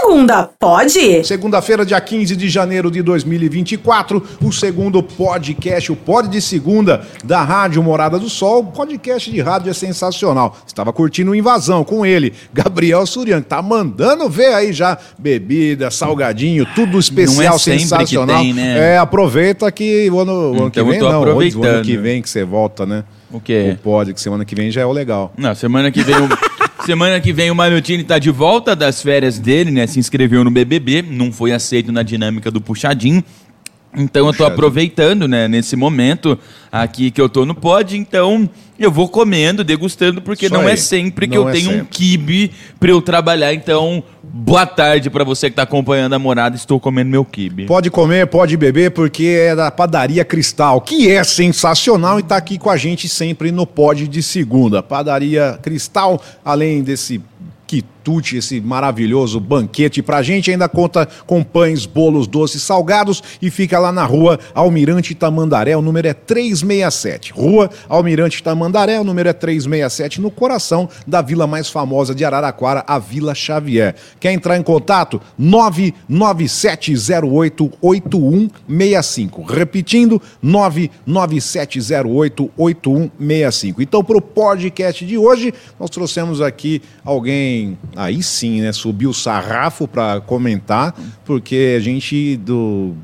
segunda, pode? Segunda-feira, dia 15 de janeiro de 2024, o segundo podcast, o Pod de Segunda da Rádio Morada do Sol. O podcast de rádio é sensacional. Estava curtindo Invasão com ele, Gabriel Surian, que tá mandando ver aí já bebida, salgadinho, tudo especial, Não é sempre que sensacional. tem, né? É, aproveita que o ano, o ano que Então eu vem não, o ano- o que vem que você volta, né? O quê? O Pod, que semana que vem já é o legal. Não, semana que vem o, semana que vem o Marotini tá de volta das férias dele, né? Se inscreveu no BBB, não foi aceito na dinâmica do puxadinho. Então eu tô Puxadinho. aproveitando, né, nesse momento aqui que eu tô no pod, então eu vou comendo, degustando, porque Isso não aí. é sempre que Não eu é tenho um sempre. kibe pra eu trabalhar. Então, boa tarde pra você que tá acompanhando a morada, estou comendo meu kibe. Pode comer, pode beber, porque é da Padaria Cristal, que é sensacional e está aqui com a gente sempre no Pod de Segunda. Padaria Cristal, além desse quitute, esse maravilhoso banquete pra gente, ainda conta com pães, bolos, doces, salgados e fica lá na rua Almirante Tamandaré, o número é 367. Rua Almirante Tamandaré, o número é 367, no coração da vila mais famosa de Araraquara, a Vila Xavier. Quer entrar em contato? 997088165. Repetindo, 997088165. Então, para o podcast de hoje, nós trouxemos aqui alguém, aí sim, né? Subiu o sarrafo para comentar, porque a gente do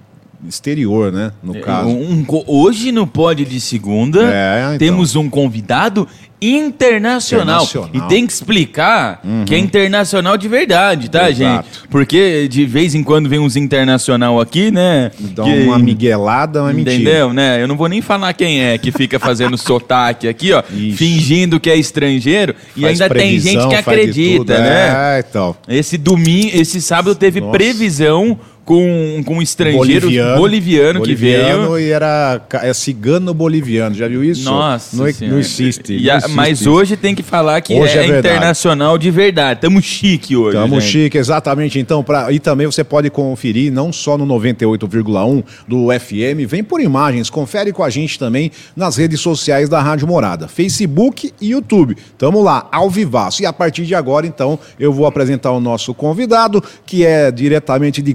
exterior, né? No caso. Um- um hoje no Pod de Segunda É, então. temos um convidado internacional. Internacional. E tem que explicar que é internacional de verdade, tá, Exato. gente? Porque de vez em quando vem uns internacional aqui, né? Dá que- uma miguelada, mas mentira. Entendeu, né? Eu não vou nem falar quem é que fica fazendo sotaque aqui, ó, Ixi. fingindo que é estrangeiro. e Faz ainda tem gente que acredita, né? É, então. Esse domingo, esse sábado teve Nossa. previsão com, com um estrangeiro boliviano, que boliviano veio. e era é cigano boliviano, já viu isso? Nossa, não, Senhora. não existe. Não a- existe mas isso. hoje tem que falar que Hoje é, é internacional de verdade. Tamo chique hoje. Tamo gente. chique, exatamente. Então, pra, e também você pode conferir, não só no 98,1 do FM, vem por imagens, confere com a gente também nas redes sociais da Rádio Morada, Facebook e YouTube. Tamo lá, ao vivaço. E a partir de agora, então, eu vou apresentar o nosso convidado, que é diretamente de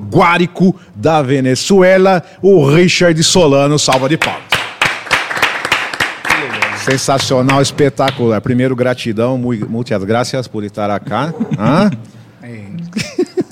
Da Venezuela, o Richard Solano. Salva de palmas. Sensacional, espetacular. Primeiro, gratidão, mui- muitas gracias por estar acá. Hã? Eh,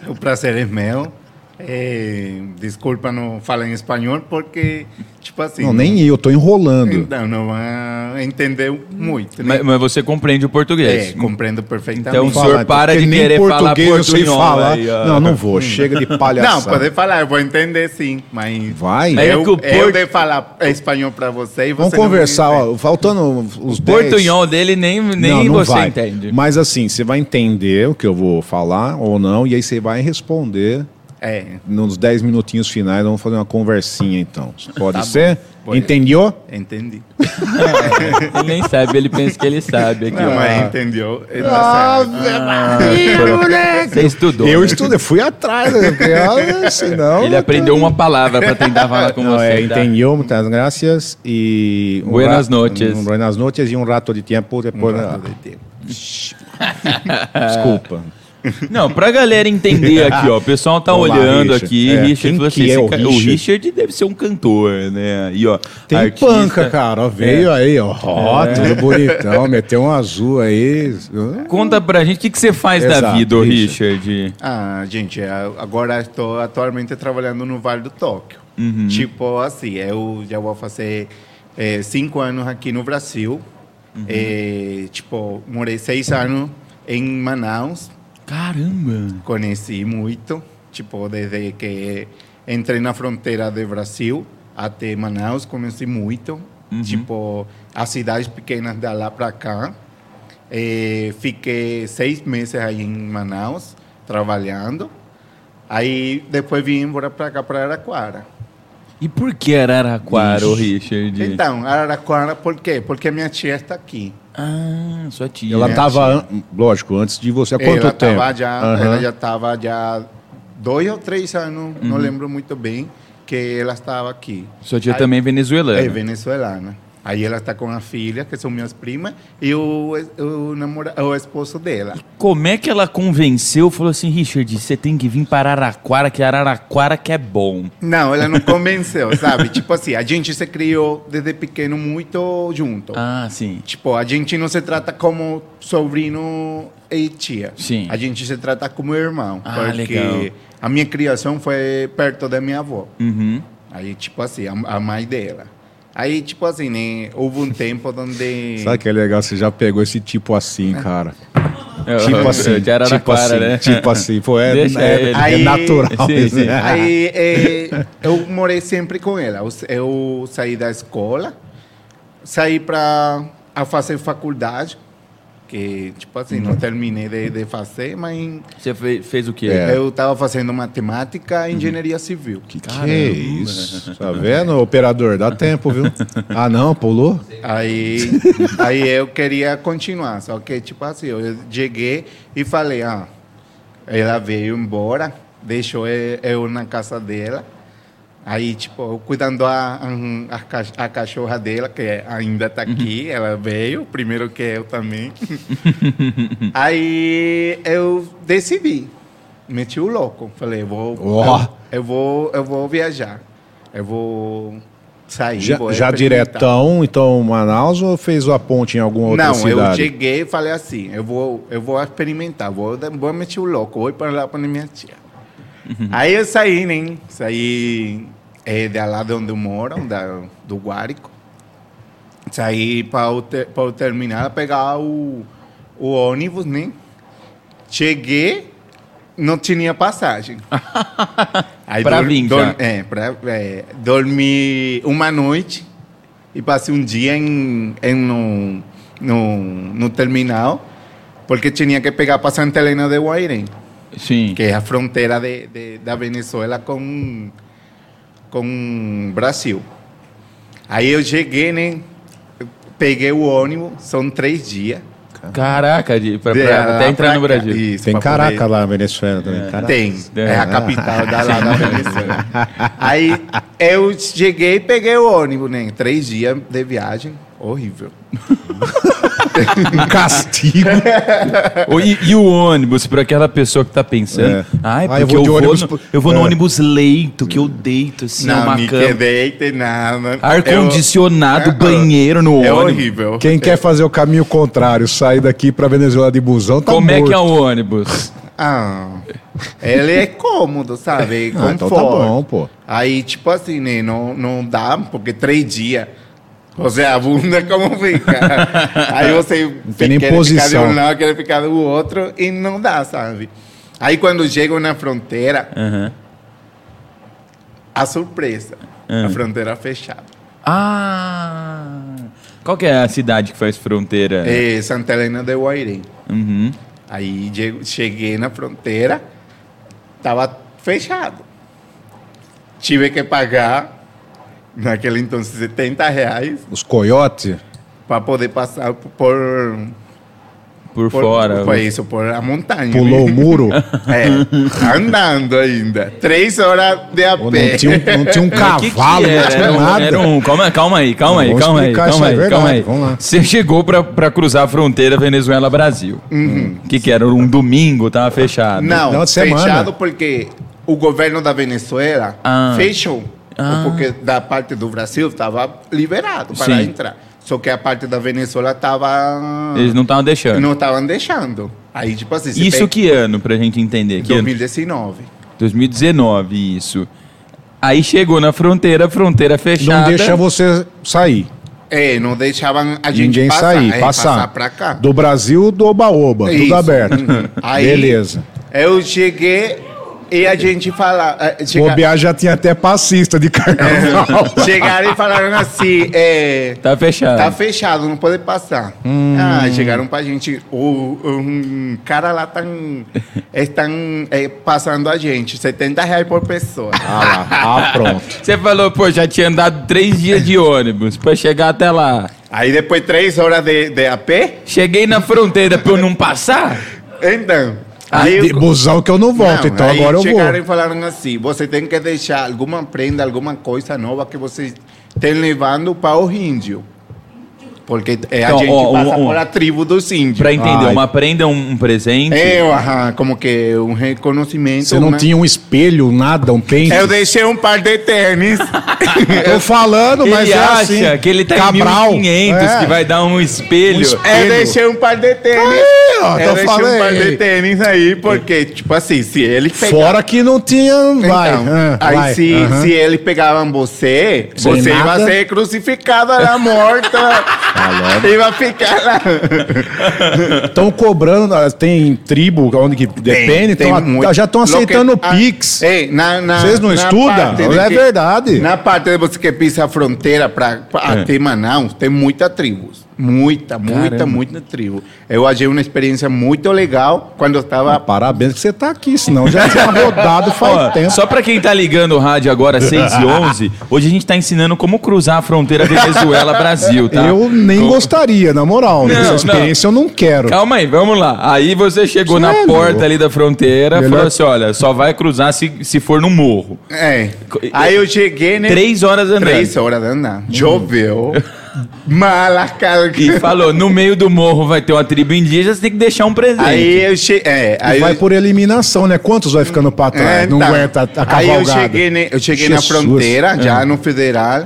o prazer é meu. Eh, desculpa não falar em espanhol porque, tipo assim... Não, nem eu, tô enrolando. Então, não vai entender muito, né? Mas, mas você compreende o português. É, compreendo perfeitamente. Então, o senhor para de nem querer falar português eu sei falar. aí. Não, não vou. Chega de palhaçada. Não, pode falar, eu vou entender sim, mas... Vai. É Eu, que o eu port- de falar espanhol para você e você Vamos não conversar, ó, faltando os O 10. portunhol dele nem, nem não, não você vai. entende. Mas assim, você vai entender o que eu vou falar ou não, e aí você vai responder É, nos 10 minutinhos finais. Vamos fazer uma conversinha então. Pode Tá ser? Pode. Entendeu? entendi. Ele nem sabe, ele pensa que ele sabe. Aqui, Não, ó. mas entendeu. Ah, Tá certo. Você estudou. Eu né? estudei, fui atrás, né? Porque, ah, senão. Ele aprendeu uma palavra para tentar falar com Não, você. é, tá? entendeu, muitas gracias e... um Buenas noches. um buenas noches e um rato de tempo depois... Um rato de tempo. Desculpa. Não, pra galera entender aqui, ó. O pessoal tá Vamos lá, olhando Richard. aqui. É, Richard quem falou que assim, é o ca- Richard? Richard deve ser um cantor, né? E, ó, Tem artista- panca, cara. ó, Veio aí, ó. Ó, É. tudo bonitão. Meteu um azul aí. Conta pra gente o que, que você faz da Exato, vida, ô Richard. Richard. Ah, gente, a- agora estou atualmente trabalhando no Vale do Tóquio. Uhum. Tipo assim, eu já vou fazer eh, cinco anos aqui no Brasil. Uhum. Eh, tipo, morei seis anos em Manaus. Caramba. Conheci muito. Tipo, desde que entrei na fronteira do Brasil até Manaus, conheci muito. Tipo, as cidades pequenas de lá para cá. Eh, fiquei seis meses aí em Manaus, trabalhando. Aí depois vim embora para cá, para Araraquara. E por que Araraquara, Ixi. Richard? Então, Araraquara, por quê? Porque minha tia está aqui. Ah, sua tia. Ela tava, an- lógico, antes de você. Há quanto ela tempo? Tava já, Aham. Ela já estava já dois ou três anos, não lembro muito bem, que ela estava aqui. Sua tia Aí- também é venezuelana. É venezuelana. Aí ela está com a filha, que são minhas primas, e o, o, namora, o esposo dela. Como é que ela convenceu? Falou assim, Richard, você tem que vir para Araraquara, que Araraquara que é bom. Não, ela não convenceu, sabe? tipo assim, a gente se criou desde pequeno muito junto. Ah, sim. Tipo, a gente não se trata como sobrino e tia. Sim. A gente se trata como irmão. Ah, porque legal. a minha criação foi perto da minha avó. Uhum. Aí, tipo assim, a, a mãe dela. Aí, tipo assim, né? Houve um tempo onde. Sabe que é legal? Você já pegou esse tipo assim, cara. Eu- Tipo assim, de Araraquara, tipo assim, né? tipo assim. Pô, é, é, é natural. Sim, sim. né? Aí eh, eu morei sempre com ela. Eu, eu saí da escola, saí para a fazer faculdade, que, tipo assim, não terminei de, de fazer, mas Você fe- fez o quê? É. eu estava fazendo matemática e engenharia civil. Que que é isso? Tá vendo, operador? Dá tempo, viu? Ah, não, pulou? Aí, aí eu queria continuar, só que, tipo assim, eu cheguei e falei, ah, ela veio embora, deixou eu na casa dela. Aí, tipo, eu cuidando a, a, a ca- a cachorra dela, que ainda está aqui, ela veio, primeiro que eu também. Aí eu decidi, meti o louco, falei, vou, Ó. eu, eu vou, eu vou viajar, eu vou sair, Já, vou já diretão, então, Manaus ou fez a ponte em alguma outra Não, eu cidade? cheguei e falei assim, eu vou, eu vou experimentar, vou, vou meter o louco, vou ir para lá para minha tia. Aí eu saí, né? Saí é, de lá de onde eu moro, da, do Guárico. Saí para o, ter, para o terminal, pegar o, o ônibus, né? Cheguei, não tinha passagem. Aí Pra dor- vir dor- já. É, pra, é, dormi uma noite e passei um dia em, em no, no, no terminal, porque tinha que pegar para Santa Helena de Guairém, Sim. que é a fronteira de, de- da Venezuela com com Brasil. Aí eu cheguei, né? eu Peguei o ônibus, são três dias. Caraca, de, pra, De pra- até entrar pra no. Brasil. Isso, Tem Caraca poder- lá na Venezuela também. Caraca. Tem, É. é a capital da, lá da Venezuela. Aí eu cheguei e peguei o ônibus, né? Três dias de viagem, horrível. Um castigo. E, e o ônibus, para aquela pessoa que tá pensando, É. ai, Ah, porque eu vou eu vou, no, pro- eu vou no É. ônibus leito, que eu deito assim, não, uma cama. quedei, nada. Ar-condicionado, Eu- banheiro no É ônibus. horrível. Quem quer fazer o caminho contrário, sair daqui pra Venezuela de busão, tá Como é morto. que é o ônibus? Ah, ele é cômodo, sabe? Ah, então tá bom, pô. Aí, tipo assim, né? Não, não dá, porque três dias. Você a bunda como fica. Aí você tem quer ficar posição. de um lado, quer ficar do outro e não dá, sabe? Aí quando chego na fronteira, Aham. a surpresa. Ah. A fronteira fechada. Ah! Qual que é a cidade que faz fronteira? É Santa Helena de Guairém. Uhum. Aí cheguei na fronteira, tava fechado. Tive que pagar, naquele então, 70 reais Os coiotes. para poder passar por, Por, por fora. Por isso, por a montanha. Pulou o né? muro. É, andando ainda. Três horas de a pé. não, tinha um, não tinha um Mas que que cavalo, não era? tinha um- nada. era um- calma, calma aí, calma aí, Vamos calma aí, calma aí, aí, verdade, calma aí. vamos lá. Você chegou pra, pra cruzar a fronteira Venezuela-Brasil. O que que era? Um domingo, tava fechado. Não, semana. fechado porque o governo da Venezuela Ah. fechou. Ah. Porque da parte do Brasil estava liberado para Sim. entrar. Só que a parte da Venezuela estava. Eles não estavam deixando. Não estavam deixando. Aí, tipo assim. Isso pega- que ano, pra gente entender? Que ano? 2019. 2019, isso. Aí chegou na fronteira, fronteira fechada. Não deixa você sair. É, não deixavam a gente Ninguém passar, sair, é, passar. pra cá. Do Brasil, do Oba-Oba, tudo aberto. Uhum. Aí- Beleza. Eu cheguei e a gente fala. eh, O chega- Bobear já tinha até passista de carnaval. chegaram e falaram assim: é, Tá fechado. Tá fechado, não pode passar. Hum. Ah, chegaram pra gente. O, um cara lá tão, estão é, passando a gente. 70 reais por pessoa. Ah lá, ah, pronto. Você falou, pô, já tinha andado três dias de ônibus pra chegar até lá. Aí depois três horas de, de a pé. Cheguei na fronteira pra eu não passar? Então. Aí De busão que eu não volto, Não, então agora eu vou. chegaram e falaram assim: você tem que deixar alguma prenda, alguma coisa nova que você tem levando para o índio. Porque é, Então, a gente ó, passa um- um- por a tribo dos índios. Pra entender, Ai. uma prenda, um, um presente. É, aham, como que um reconhecimento. Você não né? tinha um espelho, nada, um pente? Eu deixei um par de tênis. Tô falando, mas ele é acha assim. que ele tá Cabral. em 1500, É. que vai dar um espelho. Um espelho. Eu deixei um par de tênis. Aí, ó, eu deixei um par de tênis aí, porque, tipo assim, se ele pegar... Fora que não tinha. Vai. Então, ah, aí vai, se, aham. se eles pegavam você, Sem você ia nada. ser crucificada lá, morta. e vai ficar lá. Estão cobrando, ah, tem tribo onde que depende, tem tão- muito. já estão aceitando Lo que- Pix. Ah, ei, na- na- Vocês não na estudam? É que- verdade. Na parte de você que pisa a fronteira para É. até Manaus, tem muita tribos. Muita, muita, Caramba. muita tribo. Eu achei uma experiência muito legal quando eu Ah, estava... parabéns que você tá aqui, senão já tinha rodado faz Ó, tempo. só pra quem tá ligando o rádio agora, 6 e 11, hoje a gente tá ensinando como cruzar a fronteira Venezuela-Brasil, tá? Eu nem Com- gostaria, na moral. Não, Essa experiência eu não quero. Calma aí, vamos lá. Aí você chegou na porta ali da fronteira e falou assim: olha, só vai cruzar se, se for no morro. É. Aí eu cheguei... Né? Três horas andando. Três horas andando. Choveu. Mala cara. E falou: no meio do morro vai ter uma tribo indígena, você tem que deixar um presente. Aí eu cheguei... É, aí vai eu- por eliminação, né? Quantos vai ficando pra trás? É, não tá. aguenta a, a Aí eu cavalgada. cheguei, ne- eu cheguei na fronteira, já no federal,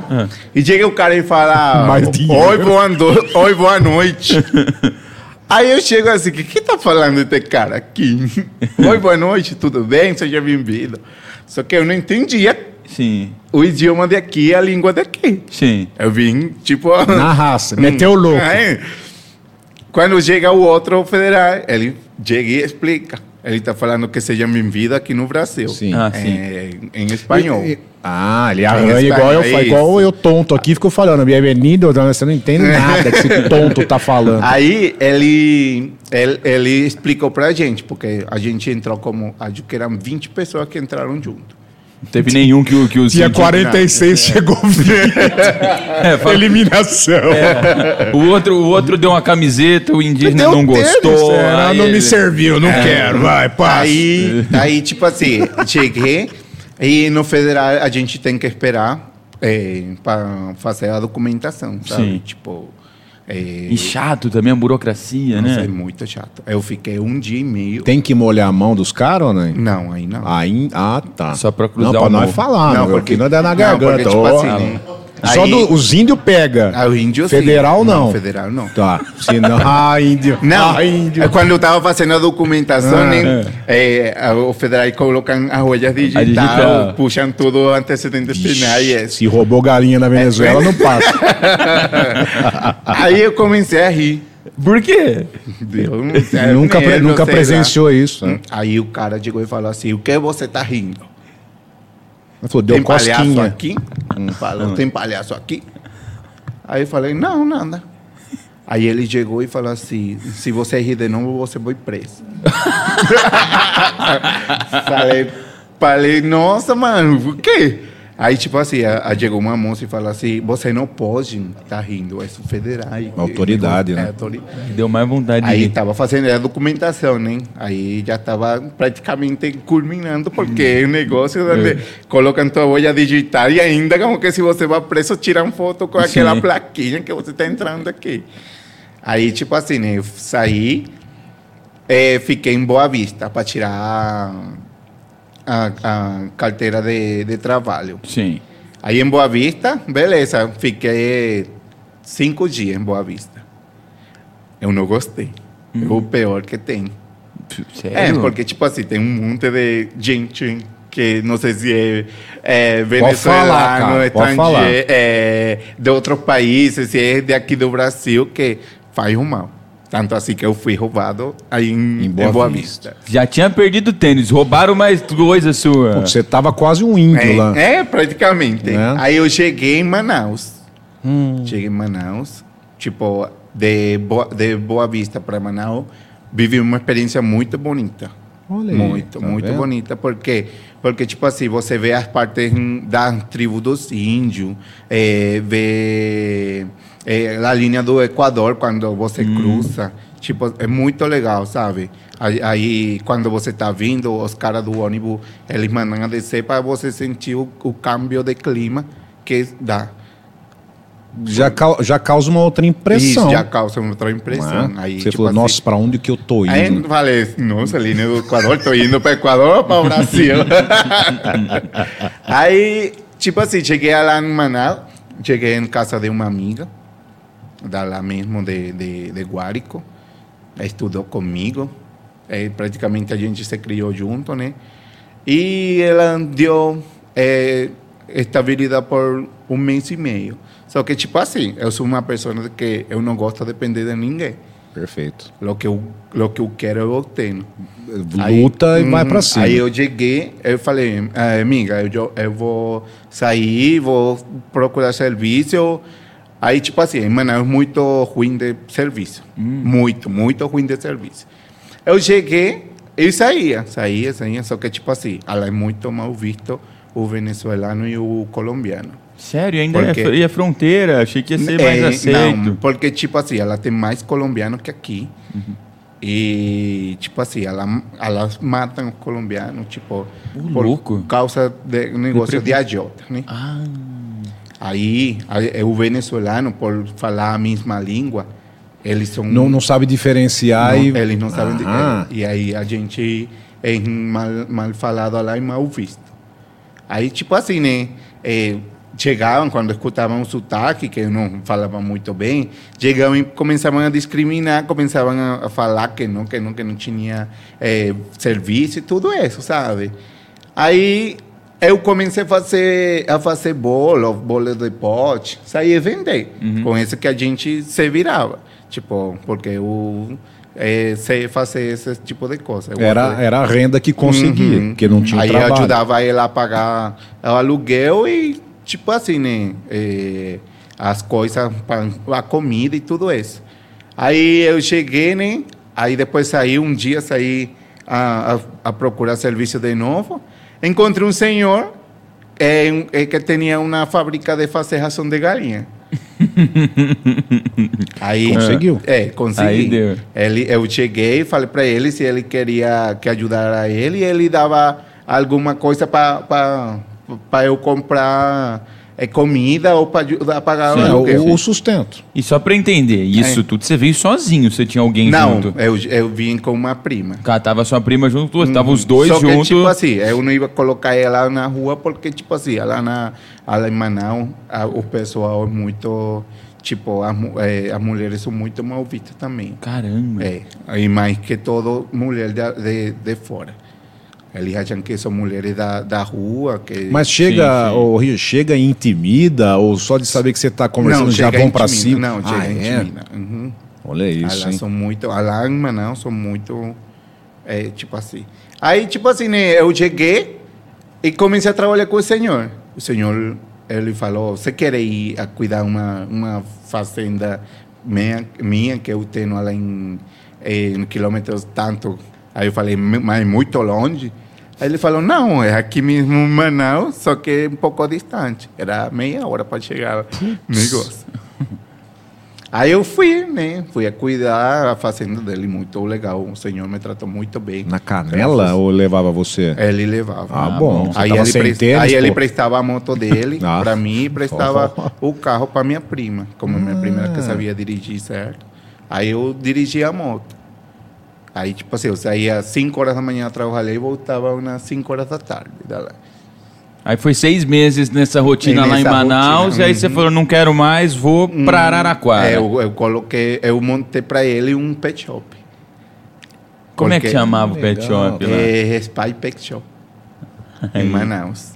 e chega o cara e fala. Oi, boa, no... Oi, boa noite. Aí eu chego assim: O que, que tá falando esse cara aqui? Oi, boa noite, tudo bem? Seja bem-vindo. Só que eu não entendia Sim, o idioma daqui, a língua daqui. sim. Eu vim, tipo. Na raça, meteu o louco. Aí, quando chega o outro federal, ele chega e explica. Ele está falando que seja bem-vindo aqui no Brasil. Sim. Ah, sim. É, em espanhol. E- e- Ah, ele arranha igual eu, é igual eu tonto aqui, fico falando, bem-vindo, você não entende nada que esse tonto tá falando. Aí ele, ele, ele explicou pra gente, porque a gente entrou como, acho que eram 20 pessoas que entraram junto. Não teve nenhum que, o- que os indígenas- 46, chegou 20. É, fala- Eliminação. O outro, o outro deu uma camiseta, o indígena não gostou. é, aí não me ele- serviu, não quero, vai, passa. Aí, aí, tipo assim, cheguei e no federal a gente tem que esperar para fazer a documentação, sabe? Sim. Tipo, é, E chato também a burocracia, nossa, né? é muito chato. Eu fiquei um dia e meio. Tem que molhar a mão dos caras ou não? Não, aí não. Aí, ah, tá. Só pra cruzar Não, o pra nós morro. falar, não, porque não dá na não, garganta. porque, tipo assim, né? Só Aí- do, os índios pega. Ah, o índio sim. Federal não. Federal não. Tá. Se não, ah, índio. Não, ah, índio. é quando eu estava fazendo a documentação, Ah, né, é, a- o federal colocam as huellas digital, digital. puxam tudo antecedentes penais. Se roubou galinha na Venezuela, não passa. Aí eu comecei a rir. Por quê? Eu não sei, nunca nem pre- eu nunca sei lá. presenciou isso. né? Aí o cara chegou e falou assim: O que você tá rindo? Ele falou, deu tem palhaço cosquinha. aqui? Falou, tem palhaço aqui? Aí eu falei: Não, nada. Aí ele chegou e falou assim: Se você rir de novo, você vai preso. falei, falei, nossa, mano, por quê? Aí, tipo assim, a, a- chegou uma moça e falou assim: Você não pode estar rindo, é federal. Autoridade, é, né? autoridade. Deu mais vontade de Aí estava fazendo a documentação, né? Aí já estava praticamente culminando, porque é um negócio onde colocam tua huella digital e ainda como que se você vai preso, tiram foto com aquela Sim. plaquinha que você está entrando aqui. Aí, tipo assim, né? Eu saí, eh, fiquei em Boa Vista para tirar a, a- carteira de, de trabalho. Sim. Aí em Boa Vista, beleza, fiquei cinco dias em Boa Vista. Eu não gostei. É o pior que tem. Sério? É, porque, tipo assim, tem um monte de gente que não sei se é, é venezuelano, falar. estrangeiro, é, de outros países, se é de aqui do Brasil, que faz o mal. Tanto assim que eu fui roubado aí em, Em em Boa Boa, Vista. Vista. Já tinha perdido o tênis, roubaram mais coisa sua. Pô, Você tava quase um índio lá. É, é, praticamente. É? Aí eu cheguei em Manaus. Hum. Cheguei em Manaus, tipo, de Boa, de Boa Vista para Manaus, vivi uma experiência muito bonita. Olha muito, tá muito vendo? bonita, porque porque tipo assim, você vê as partes da tribo dos índios, eh, vê eh, a linha do Equador quando você Hum. cruza, tipo, é muito legal, sabe? Aí, aí, quando você está vindo, os caras do ônibus, eles mandam a descer para você sentir o, o câmbio de clima que dá. Já, já causa uma outra impressão. Isso já causa outra impressão. né? Aí, Você tipo falou, assim, nossa, pra onde que eu tô indo? Aí eu falei, nossa, ali no Equador, tô indo para Equador ou para o Brasil? aí, tipo assim, cheguei lá em Manaus, cheguei em casa de uma amiga, da lá mesmo de, de, de Guárico, estudou comigo, eh, praticamente a gente se criou junto, né? E ela deu eh, estabilidade por um mês e meio. Só que, tipo assim, eu sou uma pessoa que eu não gosto de depender de ninguém. Perfeito. Lo que eu, lo que eu quero, eu obtenho. Aí, Luta e vai uhum, pra cima. Aí eu cheguei, eu falei, "Ah, amiga, eu, eu vou sair, vou procurar serviço. Aí, tipo assim, mano, é muito ruim de serviço. Muito, muito ruim de serviço. Eu cheguei e saía, saía, saía, só que, tipo assim, ela é muito mal visto o venezuelano e o colombiano. Sério, ainda Porque- é, e a fronteira, achei que ia ser mais É, aceito. Não, porque, tipo assim, ela tem mais colombiano que aqui. E, tipo assim, ela, elas matam os colombianos, tipo, por louco. causa de negócio de agiota, né? Ah, Aí, aí, o venezuelano, por falar a mesma língua, eles são... Não, não sabe diferenciar não- e... Eles não sabem... Ah, e aí a gente é mal, mal falado lá e mal visto. Aí, tipo assim, né? eh, chegavam, quando escutavam o sotaque, que eu não falava muito bem, chegavam e começavam a discriminar, começavam a, a falar que não, que não, que não tinha eh, serviço e tudo isso, sabe? Aí eu comecei a fazer, a fazer bolo, bolo de pote, saía vender. Com isso que a gente se virava. Tipo, porque eu eh, sei fazer esse tipo de coisa. Eu era, era a renda que conseguia, Uhum. porque não tinha Aí trabalho. ajudava ele a pagar o aluguel e, tipo assim, né? eh, as coisas, a comida e tudo isso. Aí eu cheguei, né? Aí depois saí, um dia saí a, a, a procurar serviço de novo. Encontrei um senhor eh, eh, que tinha uma fábrica de fazer ração de galinha. Aí, Conseguiu. É, consegui. Aí deu. Ele, eu cheguei e falei para ele se ele queria que ajudara ele e ele dava alguma coisa para eu comprar eh, comida ou para ajudar a pagar Sim, o É, o, o sustento. e só pra entender, isso É. tudo você veio sozinho, você tinha alguém Não, junto? eu, eu vim com uma prima. Cara, tava sua prima junto, você tava os dois Só que, juntos. tipo assim, eu não ia colocar ela na rua porque, tipo assim, ela na ela em Manaus, a- o pessoal é muito, tipo, as, eh, as mulheres são muito mal vistas também. Caramba. É, e mais que todo, mulher de, de, de fora. Eles acham que são mulheres da, da rua. Que... Mas chega, sim. ô, Rio, chega e intimida, ou só de saber que você tá conversando já chega vão intimida. cima? Não, Ah, chega é? intimida. Uhum. Olha isso, hein? são muito. Lá em Manaus são muito. É, tipo assim. Aí, tipo assim, né, eu cheguei e comecei a trabalhar com o senhor. O senhor, ele falou: Você quer ir a cuidar uma, uma fazenda minha, minha que eu tenho lá em, em quilômetros tanto? Aí eu falei: Mas muito longe? Aí ele falou: Não, é aqui mesmo em Manaus, só que um pouco distante. Era meia hora para chegar no negócio. Aí eu fui, né? Fui a cuidar a fazenda dele, muito legal. O senhor me tratou muito bem. Na canela ou levava você? Ele levava. Ah, bom. Você Aí, ele, tênis, aí ele prestava a moto dele Ah. para mim e prestava o carro para minha prima. Como minha prima que sabia dirigir, certo? Aí eu dirigia a moto. Aí, tipo assim, eu saía às 5 horas da manhã a trabalhar e voltava umas 5 horas da tarde. da lá. Aí foi seis meses nessa rotina lá em Manaus, rotina, e aí você uhum. falou, não quero mais, vou pra Araraquara. É, eu, eu coloquei, eu montei para ele um pet shop. Como é que porque- chamava o pet Legal. shop lá? É Spy Pet Shop. em Manaus.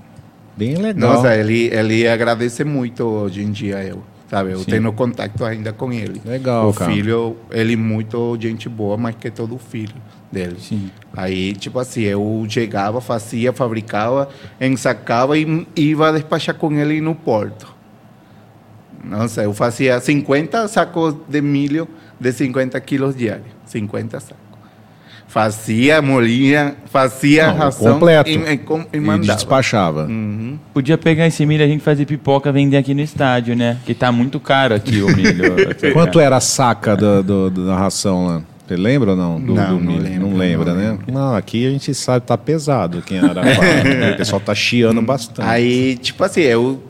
Bem legal. Nossa, ele, ele agradece muito hoje em dia eu. Sabe, eu Sim. tenho contato ainda com ele. Legal, o cara. filho, ele é muito gente boa, mais que todo filho dele. Sim. Aí, tipo assim, eu chegava, fazia, fabricava, ensacava e ia despachar com ele no porto. Nossa, eu fazia 50 sacos de milho de 50 quilos diários. 50 sacos. Fazia, molinha, fazia Não, ração completo. e, e, e E mandava. despachava. Uhum. Podia pegar esse milho e a gente fazer pipoca vender aqui no estádio, né? Que tá muito caro aqui o milho. Quanto era a saca da, do- da ração lá? Você lembra ou não? Do, Não, do não milho? lembro, Não lembra, não né? lembro. Não, aqui a gente sabe, tá pesado aqui em né? o pessoal tá chiando bastante. Aí, tipo assim, eu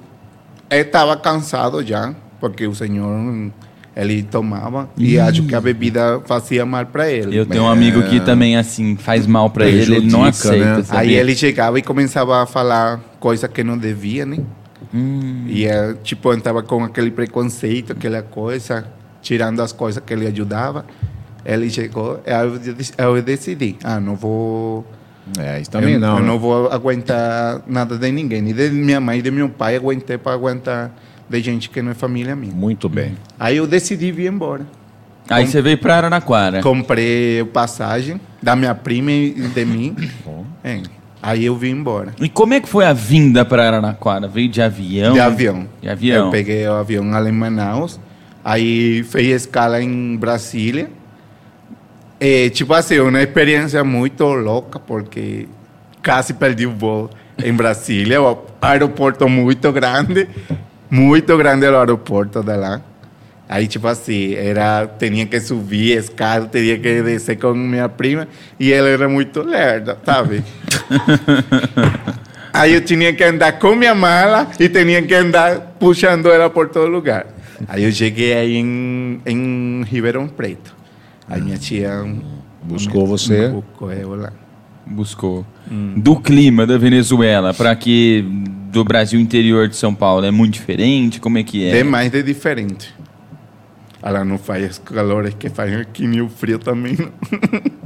eu estava cansado já. porque o senhor ele tomava e acho que a bebida fazia mal para ele. Eu tenho um amigo que também, assim, faz mal pra ele, ele não aceita. né? Aí ele chegava e começava a falar coisas que não devia, né? E é, tipo, entrava com aquele preconceito, aquela coisa, tirando as coisas que ele ajudava. Ele chegou, eu, eu decidi, ah, não vou... É, isso também eu, não. eu né? não vou aguentar nada de ninguém, nem de minha mãe e de meu pai, aguentei para aguentar de gente que não é família minha. Muito bem. Aí eu decidi vir embora. Aí você veio pra Araraquara. Comprei passagem da minha prima e de mim. É. Aí eu vim embora. E como é que foi a vinda pra Araraquara? Veio de avião? De avião. De avião. Eu peguei o avião ali em Manaus. Aí fiz escala em Brasília. É, tipo assim, uma experiência muito louca, porque quase perdi o voo em Brasília. O aeroporto muito grande. Muito grande o aeroporto de lá. Aí, tipo assim, era, tinha que subir escada, tinha que descer com minha prima. E ela era muito lerda, sabe? Aí eu tinha que andar com minha mala e tinha que andar puxando ela por todo lugar. Aí eu cheguei aí em, em Ribeirão Preto. Aí minha tia Buscou você. buscou eu lá. Buscou. Do clima da Venezuela pra aqui do Brasil interior de São Paulo, é muito diferente? Como é que é? Demais de diferente. Ela não faz os calores que faz aqui nem o frio também. não.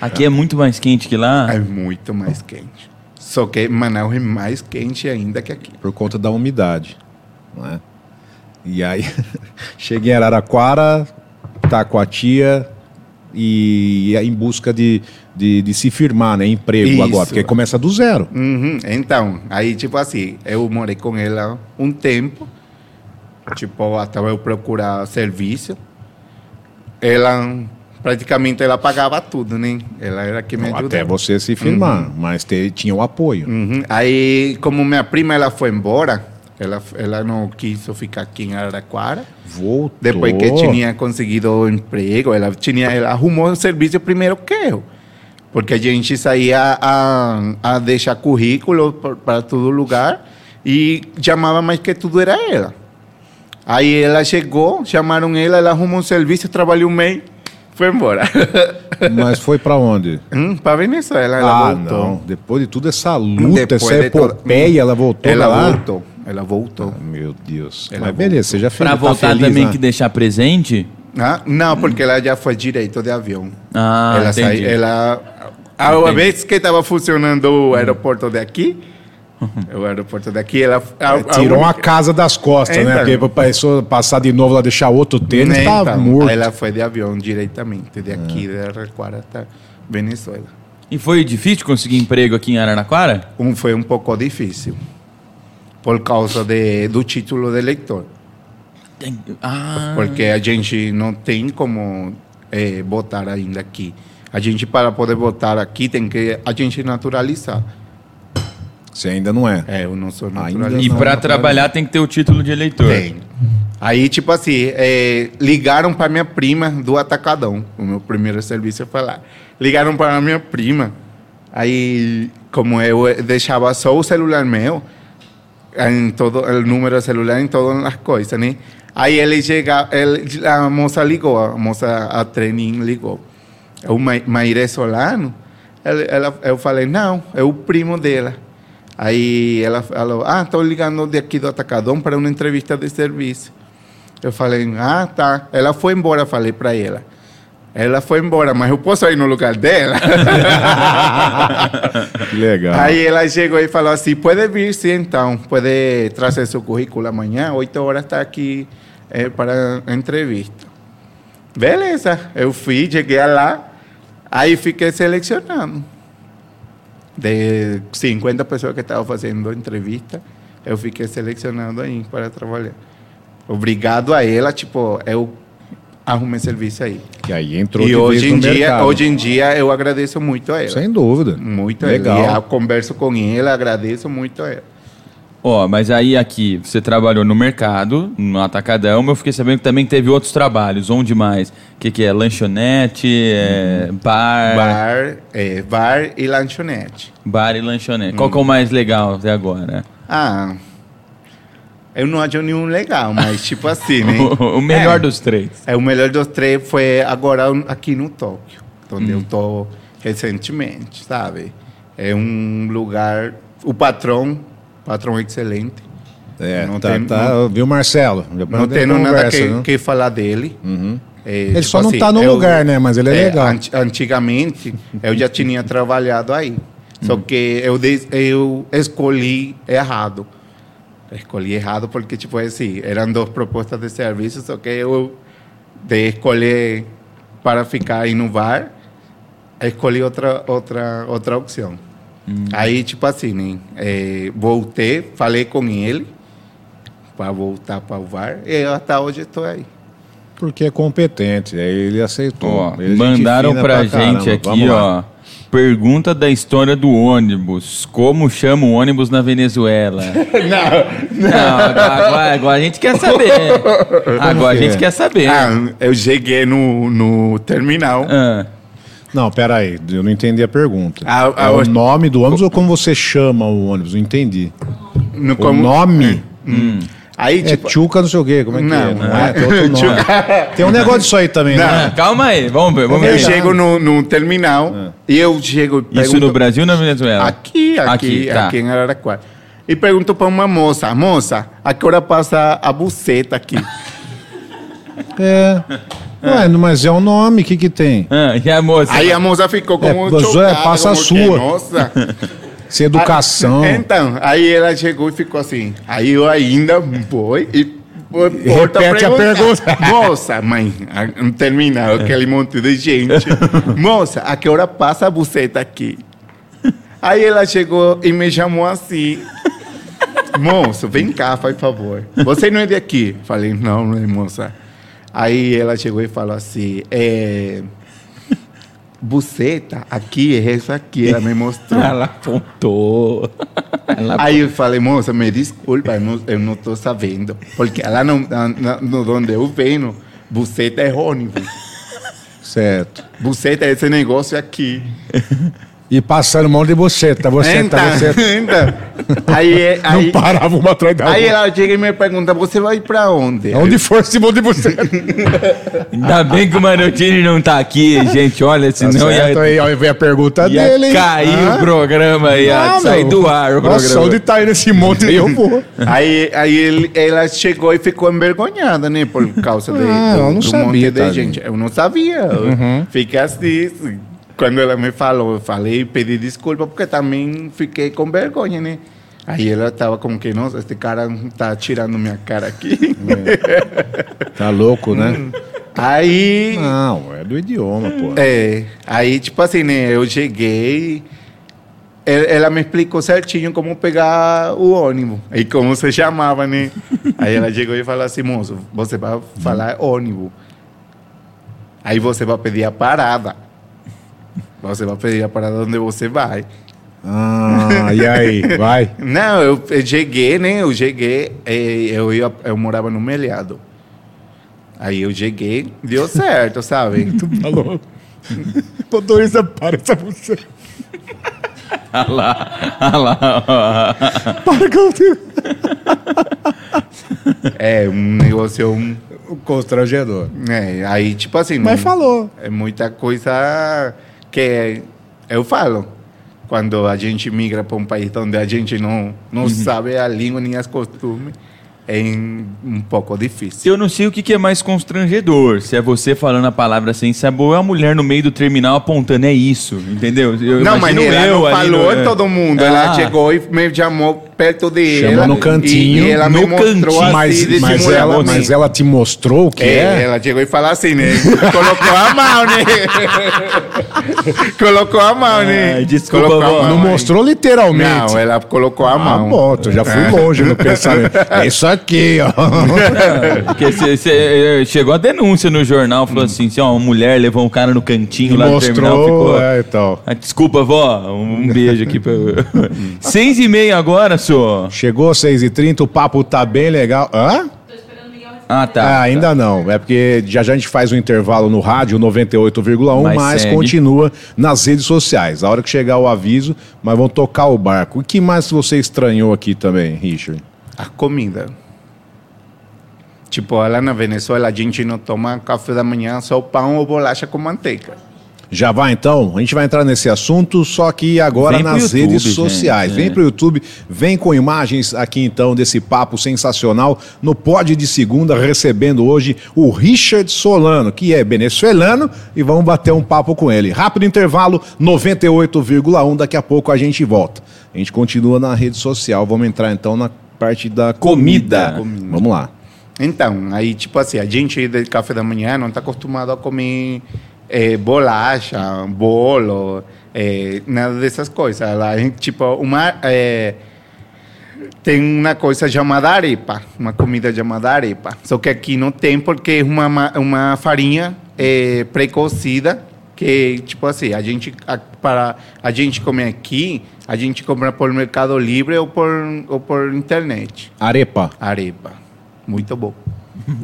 Aqui é muito mais quente que lá? É muito mais quente. Só que Manaus é mais quente ainda que aqui. Por conta da umidade. Não é? E aí, cheguei em Araraquara, tá com a tia e ia em busca de, de, de se firmar, né? Emprego Isso. agora, porque começa do zero. Uhum. Então, aí, tipo assim, eu morei com ela um tempo, tipo, até eu procurar serviço. Ela, praticamente, ela pagava tudo, né? Ela era que me ajudava. Até você se firmar, mas te- tinha o apoio. Uhum. Aí, como minha prima, ela foi embora, ela, ela não quis ficar aqui em Araraquara. Voltou. Depois que tinha conseguido emprego, ela, tinha, ela arrumou um serviço primeiro que eu. Porque a gente saía a, a deixar currículo para todo lugar e chamava mais que tudo era ela. Aí ela chegou, chamaram ela, ela arrumou um serviço, trabalhou um mês, foi embora. Mas foi pra onde? hum, para Venezuela, ela ah, voltou. não. Depois de toda essa luta, Depois essa de toda- epopeia, ela voltou Ela lá? voltou, ela voltou. Ah, meu Deus. Ela Mas beleza, você já fez. Pra tá voltar feliz, também né? que deixar presente? Ah, não, porque ela já foi direito de avião. Ah, ela entendi. sai- ela a Entendi. vez que estava funcionando o aeroporto daqui, o aeroporto daqui, ela a- É, tirou a uma única- casa das costas, né? Então. Porque pessoa passar de novo lá, deixar outro tênis, Né, tá então, morto. Aí ela foi de avião diretamente, de aqui, de Araraquara até Venezuela. E foi difícil conseguir emprego aqui em Araraquara? Um, foi um pouco difícil, por causa de, do título de eleitor. Ah, Porque a gente não tem como eh, votar ainda aqui. A gente, para poder votar aqui, tem que a gente naturalizar. Você ainda não é. É, eu não sou naturalizado. e não, trabalhar tem que ter o título de eleitor. Tem. Aí, tipo assim, eh, ligaram para minha prima do Atacadão. O meu primeiro serviço foi lá. Ligaram para minha prima. Aí, como eu eh, deixava só o celular meu, em todo o número de celular em todas as coisas, né? Aí ele chega, ele, a moça ligou, a moça a treininho ligou. É o Ma- Maire Solano. Ela, ela, eu falei, não, é o primo dela. Aí ela falou, ah, estou ligando de aqui do Atacadão para uma entrevista de serviço. Eu falei, ah, tá. Ela foi embora, falei para ela. Ela foi embora, mas eu posso ir no lugar dela? Que legal. Aí ela chegou e falou assim: pode vir sim, então, pode trazer seu currículo amanhã, 8 horas está aqui eh, para a entrevista. Beleza, eu fui, cheguei lá, aí fiquei selecionado. De 50 pessoas que estavam fazendo entrevista, eu fiquei selecionado aí para trabalhar. Obrigado a ela, tipo, eu arrumei serviço aí. E aí entrou e de hoje em, dia, mercado. hoje em dia eu agradeço muito a ela. Sem dúvida. Muito Legal. ela. E eu converso com ela, agradeço muito a ela. Ó, mas aí aqui, você trabalhou no mercado, no Atacadão, eu fiquei sabendo que também teve outros trabalhos. Onde mais? O que, que é? Lanchonete, é, bar, bar... Bar, é, bar e lanchonete. e lanchonete. Qual que é o mais legal até agora? Ah, Eu não acho nenhum legal, mas tipo assim, né? O, o melhor É. dos três. É, o melhor dos três foi agora aqui no Tóquio, onde eu tô recentemente, sabe? É um lugar, o patrão, patrão excelente. É, Não tá, tem- tá, viu, Marcelo? Não tenho nada que, né? que falar dele. É, Ele só não tá no eu- lugar, né? Mas ele é legal. anti- antigamente, eu já tinha trabalhado aí. Só que eu, eu escolhi errado. Escolhi errado porque, tipo, assim, eram duas propostas de serviço, só que eu, de escolher para ficar aí no bar, escolhi outra, outra, outra opção. Aí, tipo assim, né? eh, voltei, falei com ele para voltar para o bar e até hoje estou aí. Porque é competente, aí ele aceitou. Ó, Ele é gente mandaram fina pra, gente aqui, Vamos lá. ó. Pergunta da história do ônibus. Como chama o ônibus na Venezuela? não, agora, agora a gente quer saber. Agora a gente é? quer saber. Ah, eu cheguei no, no terminal. Ah, Não, peraí, eu não entendi a pergunta. Ah, é ah, o eu- nome do ônibus ou como você chama o ônibus? Não entendi. No, O nome Aí, é tipo, Tchuca não sei o quê, como é que é? Não. Não é? Tem outro nome. Tem um negócio disso aí também, né? ah, calma aí, vamos ver. Vamos eu ver. verdade. chego no, no terminal e eu chego e Isso pergunto- no Brasil ou na Venezuela? Aqui, aqui, tá. aqui em Araraquara. E pergunto para uma moça, moça, a que hora passa a buceta aqui? É. Ué, mas é o nome, o que que tem? Ah, e a moça? Aí a moça ficou como É, chocada, passa a sua. Que, Nossa. Se educação. Ah, Então, aí ela chegou e ficou assim. Aí eu ainda fui e volta Repete a pergunta. Moça, mãe, a- termina aquele monte de gente. Moça, a que hora passa a buceta aqui? Aí ela chegou e me chamou assim. Moço, vem cá, faz favor. Você não é de aqui? Falei, não, não é, moça. Aí ela chegou e falou assim, é... Buceta, aqui, é isso aqui. Ela me mostrou. Ela apontou. Ela Aí eu falei, moça, me desculpa, eu não, não tô sabendo. Porque na, na- no onde eu venho, buceta é ônibus. Certo. Buceta é esse negócio aqui. E passando mão de buceta, você Então, tá você então. Aí, Não aí, parava uma atrás da aí ela chega e me pergunta, você vai pra onde? Onde for esse mão de buceta? Ainda bem que o Marotini não tá aqui, gente. Olha, Tá senão certo, ia, aí, ó, a pergunta ia dele, hein? cair Ah? o programa, ia Não, sair do ar o Nossa, programa. onde tá aí nesse monte aí, eu vou. Aí, aí ele- ela chegou e ficou envergonhada, né? Por causa de, Ah, do, eu não do sabia, monte de tadinho. gente. Eu não sabia. Eu Fiquei assim. Quando ela me falou, eu falei, pedi desculpa, porque também fiquei com vergonha, né? Aí ela tava como que, nossa, este cara tá tirando minha cara aqui. Tá louco, né? aí. Não, é do idioma, pô. É, aí, tipo assim, né? Eu cheguei. el- Ela me explicou certinho como pegar o ônibus e como se chamava, né? Aí ela chegou e falou assim: moço, você vai falar ônibus. Aí você vai pedir a parada. Você vai pedir a parada onde você vai. Ah, e aí? Vai. Não, eu, eu cheguei, né? Eu cheguei, eh, eu, ia, eu morava no Melhado. Aí eu cheguei, deu certo, sabe? Tá louco. Motorista, para essa buceta. Olha lá, olha lá. ó. Para que eu tenho... É um negócio. Um, O constrangedor. é, aí, tipo assim. Mas não- falou. É muita coisa que eu falo. Quando a gente migra para um país onde a gente não, não sabe a língua nem as costumes, é um pouco difícil. Eu não sei o que, que é mais constrangedor. Se é você falando a palavra sem sabor ou é a mulher no meio do terminal apontando. É isso, entendeu? Eu não, mas ela eu não falou no- a todo mundo. Ela Ah. chegou e me chamou perto de Chamou ela. no cantinho, E, e ela me no mostrou cantinho. assim, Mas, mas, ela, mas ela te mostrou o que É, é? ela chegou e falou assim, né? Colocou a mão, né? colocou a mão, né? Ai, desculpa, colocou mão, Não mostrou literalmente. Não, ela colocou a Ah, mão. bom, eu já fui longe no pensamento. É isso aqui, ó. Porque cê- cê- eh, chegou a denúncia no jornal, falou assim, se ó, uma mulher levou um cara no cantinho lá no terminal, mostrou, ficou... é, então. Ah, desculpa, vó, um, um beijo aqui. Pra... Seis e meia agora, senhor. Chegou 6h30, o papo tá bem legal. Hã? Ah, tá. Ah, ainda não. É porque já já a gente faz um intervalo no rádio 98,1, Mas mas, segue. continua nas redes sociais. A hora que chegar o aviso, mas vão tocar o barco. O que mais você estranhou aqui também, Richard? A comida. Tipo, lá na Venezuela a gente não toma café da manhã só pão ou bolacha com manteiga. Já vai então? A gente vai entrar nesse assunto, só que agora Vem nas YouTube, redes gente, sociais. é. Vem pro YouTube, vem com imagens aqui então desse papo sensacional no Pod de Segunda, recebendo hoje o Richard Solano, que é venezuelano, e vamos bater um papo com ele. Rápido intervalo, 98,1, daqui a pouco a gente volta. A gente continua na rede social, vamos entrar então na parte da comida. Comida. Vamos lá. Então, aí, tipo assim, a gente de café da manhã não está acostumado a comer eh, bolacha, bolo, eh, nada dessas coisas. Lá, tipo, uma. eh, tem uma coisa chamada arepa, uma comida chamada arepa. Só que aqui não tem porque é uma, ma- uma farinha eh, pré-cozida que, tipo assim, a gente, a- para a gente comer aqui, a gente compra por Mercado Livre ou por, ou por internet. Arepa. Arepa. Muito bom.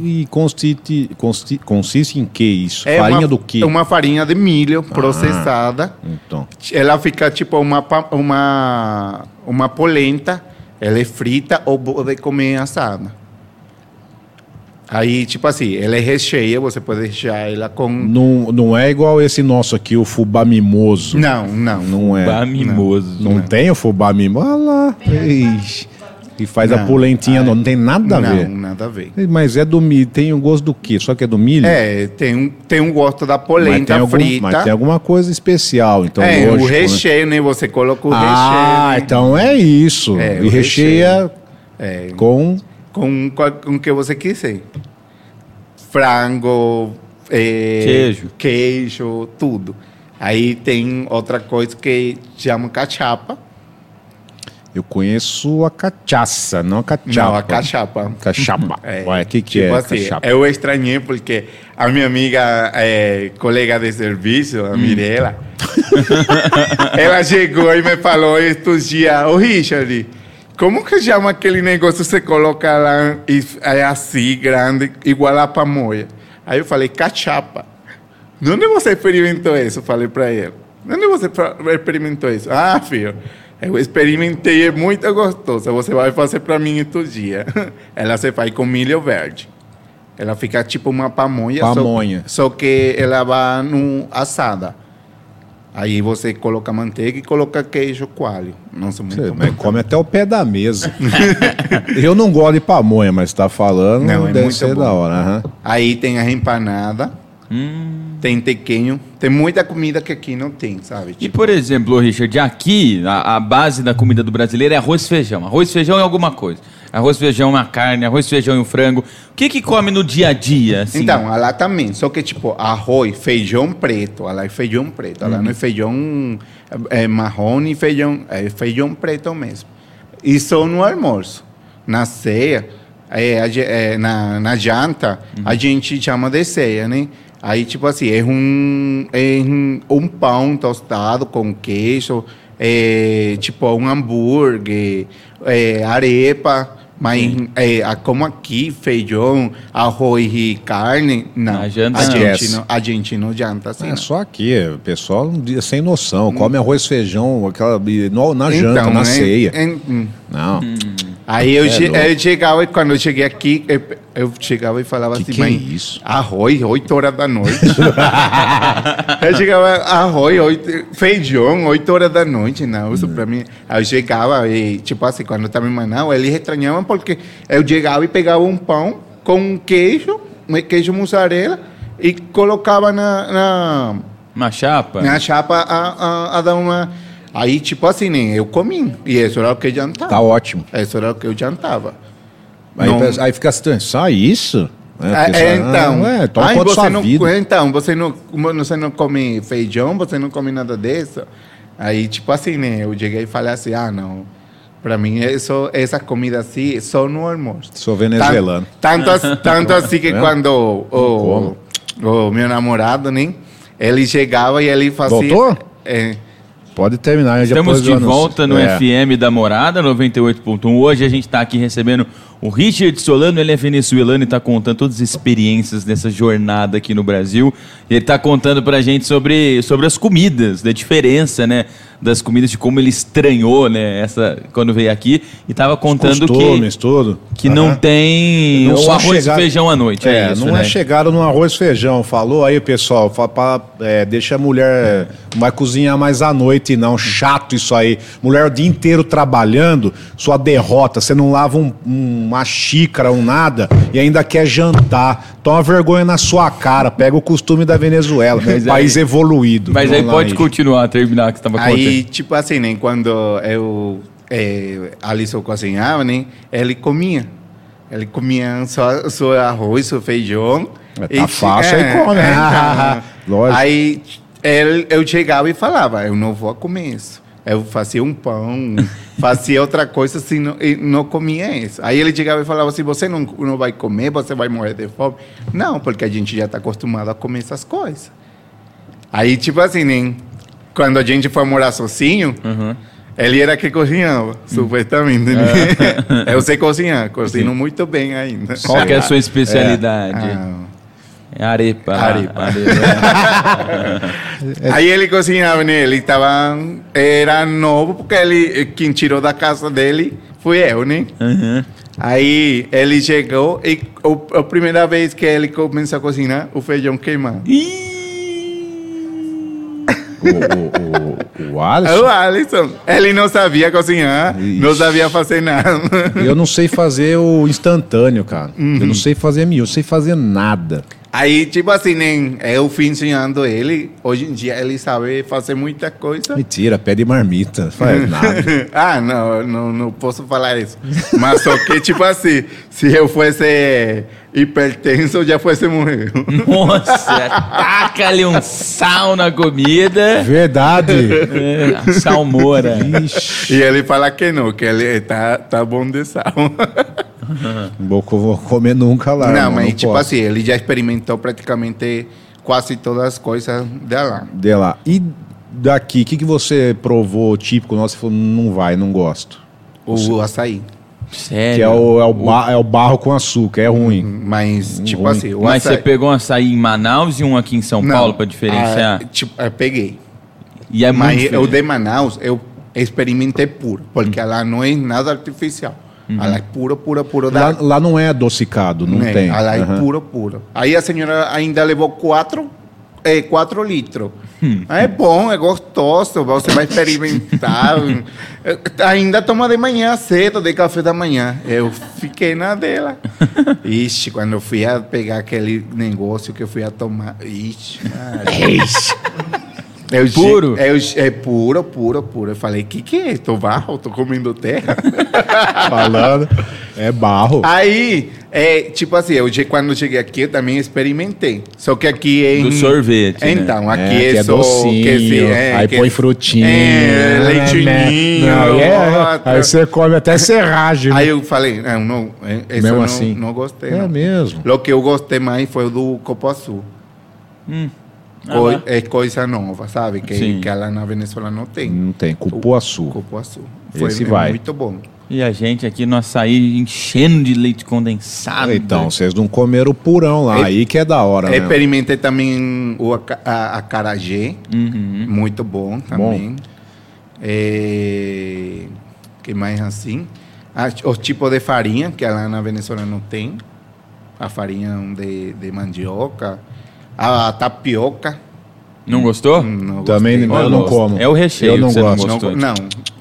E consiste, consti- consiste em que isso? Farinha uma, do quê? É uma farinha de milho processada. Então. Ela fica tipo uma, uma, uma polenta. Ela é frita ou pode comer assada. Aí, tipo assim, ela é recheia, você pode rechear ela com... Não, não é igual esse nosso aqui, o fubá mimoso. Não, não. Não é. Bah, mimoso. Não, tem o fubá mimoso. Olha lá. Ixi. E faz a Não. polentinha, não, não tem nada a não, ver. nada a ver. Mas é do milho. Tem o gosto do quê? Só que é do milho? É, tem um, tem um gosto da mas polenta algum, frita. mas tem alguma coisa especial, então é, lógico, o né? recheio, né? Você coloca o Ah, recheio. então é isso. É, e recheia É, com... com o que você quiser. Frango, é, Queijo. queijo, tudo. Aí tem outra coisa que chama cachapa. Eu conheço a cachaça, não a cachapa. Não, a cachapa. Cachapa. É, Ué, que, que tipo é assim, cachapa? Eu estranhei porque a minha amiga, é, colega de serviço, Hum. a Mirella, ela chegou e me falou estes dias, ô Richard, como que chama aquele negócio que você coloca lá e é assim, grande, igual a pamonha? Aí eu falei, cachapa. De onde você experimentou isso? Falei para ele. De onde você experimentou isso? Ah, filho, eu experimentei, é muito gostoso. Você vai fazer para mim outro dia. Ela se faz com milho verde. Ela fica tipo uma pamonha. só- Pamonha. Só, que ela vai no assada. Aí você coloca manteiga e coloca queijo coalho. Nossa, muito Você bom. come até o pé da mesa. eu não gosto de pamonha, mas tá falando, Não, é deve muito ser bom. da hora. aham. Aí tem a empanada, tem tequinho. Tem muita comida que aqui não tem, sabe? E por exemplo, Richard, aqui a, a base da comida do brasileiro é arroz e feijão. Arroz e feijão é alguma coisa. Arroz e feijão é uma carne, arroz e feijão é um frango. O que que come no dia a dia? Assim? Então, lá também. Só que, tipo, arroz, feijão preto. Lá é feijão preto. Lá não é feijão é, marrom e feijão... É feijão preto mesmo. E só no almoço. Na ceia, é, é, na, na janta, a gente chama de ceia, né? Aí, tipo assim, é um, é um, um pão tostado com queijo, é, tipo um hambúrguer, é, arepa... Mas é, a- como aqui, feijão, arroz e carne, não. Na janta, a, não. gente não, a gente não janta assim. É não. só aqui, o pessoal sem noção. Come arroz, feijão, aquela, e no- na janta, na né, ceia. em- hum. Aí eu, É che- eu chegava, e quando eu cheguei aqui, eu, eu chegava e falava Que assim, que é mãe, isso? arroz, 8 horas da noite. eu chegava, arroz, oito, feijão, 8 horas da noite, não, isso pra mim. Aí eu chegava e, tipo assim, quando eu estava em Manaus, eles estranhavam porque eu chegava e pegava um pão com queijo, um queijo mussarela, e colocava na- na Uma chapa? na chapa a, a, a dar uma. Aí, tipo assim, né? Eu comi. E isso era o que eu jantava. Tá ótimo. Isso era o que eu jantava. Aí, Não- aí fica estranho, só isso? É, é, só- então. Ah, é, toma Ai, conta da você não, vida. Então, você não, você não come feijão, você não come nada disso. Aí, tipo assim, né? Eu cheguei e falei assim: ah, não. Pra mim, é só, essa comida assim, é só no almoço. Sou venezuelano. Tan- Tanto, as- tanto assim que É? quando o, o, o meu namorado, né? Ele chegava e ele fazia. Voltou? É. Pode terminar. Estamos de volta no É. FM da Morada, 98.1. Hoje a gente está aqui recebendo O Richard Solano, ele é venezuelano e está contando todas as experiências dessa jornada aqui no Brasil. Ele está contando pra gente sobre, sobre as comidas, da diferença, né? Das comidas, de como ele estranhou, né? Essa, quando veio aqui. E estava contando Costumes, que, tudo. que não Aham. tem Não o arroz chegar- e feijão à noite. É, É, isso, não né? é chegado no arroz e feijão. Falou aí, pessoal. Fala pra- é, deixa a mulher. Não vai cozinhar mais à noite, não. Chato isso aí. Mulher o dia inteiro trabalhando, sua derrota. Você não lava um- um- uma xícara, um nada, e ainda quer jantar. Toma vergonha na sua cara. Pega o costume da Venezuela. Mas país aí- evoluído. Mas aí pode Richard. continuar, terminar que você estava Aí, contando. tipo assim, né? Quando eu, é, Alisson cozinhava, né? Ele comia. Ele comia só, só arroz, só feijão. É, tá fácil, aí come, né? então. Lógico. Aí ele, eu chegava e falava, eu não vou comer isso. Eu fazia um pão, fazia outra coisa, assim, não, e não comia isso. Aí ele chegava e falava assim, você não, não vai comer, você vai morrer de fome. Não, porque a gente já está acostumado a comer essas coisas. Aí, tipo assim, né? Quando a gente foi morar sozinho, Uhum. ele era que cozinhava, supostamente. Né? Eu sei cozinhar, cozinho muito bem ainda. Qual que é a sua especialidade? Ah, É arepa. Arepa. É. Aí ele cozinhava, né? Ele estava. Era novo, porque ele, quem tirou da casa dele fui eu, né? Uhum. Aí ele chegou e o- a primeira vez que ele começou a cozinhar, o feijão queimado. O, o, o, o Alisson. O Alisson, ele não sabia cozinhar, não Ixi. sabia fazer nada. Eu não sei fazer o instantâneo, cara. Eu Uhum. não sei fazer mil, eu sei fazer nada. Aí, tipo assim, né? eu fui ensinando ele. Hoje em dia ele sabe fazer muita coisa. Mentira, pede marmita, não faz nada. ah, não, não, não posso falar isso. Mas só que, tipo assim, se eu fosse hipertenso, eu já fosse morrer. Nossa, taca-lhe um sal na comida. Verdade. É, salmoura. Ixi, E ele fala que não, que ele tá, tá bom de sal. não vou, vou comer nunca lá. não, mas não tipo posso. assim, ele já experimentou praticamente quase todas as coisas dela. De lá. E daqui, o que, que você provou típico nosso e falou, não vai, não gosto? O açaí. Sério. Que é o, é, o ba- é o barro com açúcar, é ruim. Mas, tipo ruim. assim, o Mas açaí... você pegou um açaí em Manaus e um aqui em São Não, Paulo pra diferenciar? ah, tipo, eu peguei. e é Mas muito o de Manaus eu experimentei puro, porque lá não é nada artificial. Ela é pura, pura, pura. Lá, da- lá não é adocicado, não né? tem. Ela é Aham. pura, pura. Aí a senhora ainda levou quatro, é, quatro litros. Hum. É bom, é gostoso, você vai experimentar. Ainda toma de manhã cedo, de café da manhã. Eu fiquei na dela. Ixi, quando eu fui a pegar aquele negócio que eu fui a tomar. Ixi, Maria. Eu, che- Puro? Eu, é puro, puro, puro. Eu falei, que que é? Tô barro? Tô comendo terra? Falando, é barro. Aí, é, tipo assim, eu, quando eu cheguei aqui, eu também experimentei. Só que aqui é. Do em- sorvete, né? Então, aqui É, é, que é só. docinho, que é, aí que- põe frutinha. É, leitinho. Não, e é, outra. aí você come até serragem. Aí eu falei, não, não, é, esse Mesmo eu não, assim. não gostei. É não. mesmo. O que eu gostei mais foi o do Copo Azul. Ah, Lá. é coisa nova, sabe? Que, Sim. que lá na Venezuela não tem. Não tem, cupuaçu. Copo Azul. Esse é vai. muito bom. E a gente aqui no açaí enchendo de leite condensado. Então, vocês não comeram o purão lá, É- aí que é da hora, né? Experimentei também o acarajé, Uhum. muito bom também. É, que mais assim? Os tipos de farinha, que lá na Venezuela não tem. A farinha de, de mandioca. A tapioca. Não gostou? Não Também gostei. eu Eu não gosto. como. É o recheio Eu não que você não gosto. Não, gostou. não,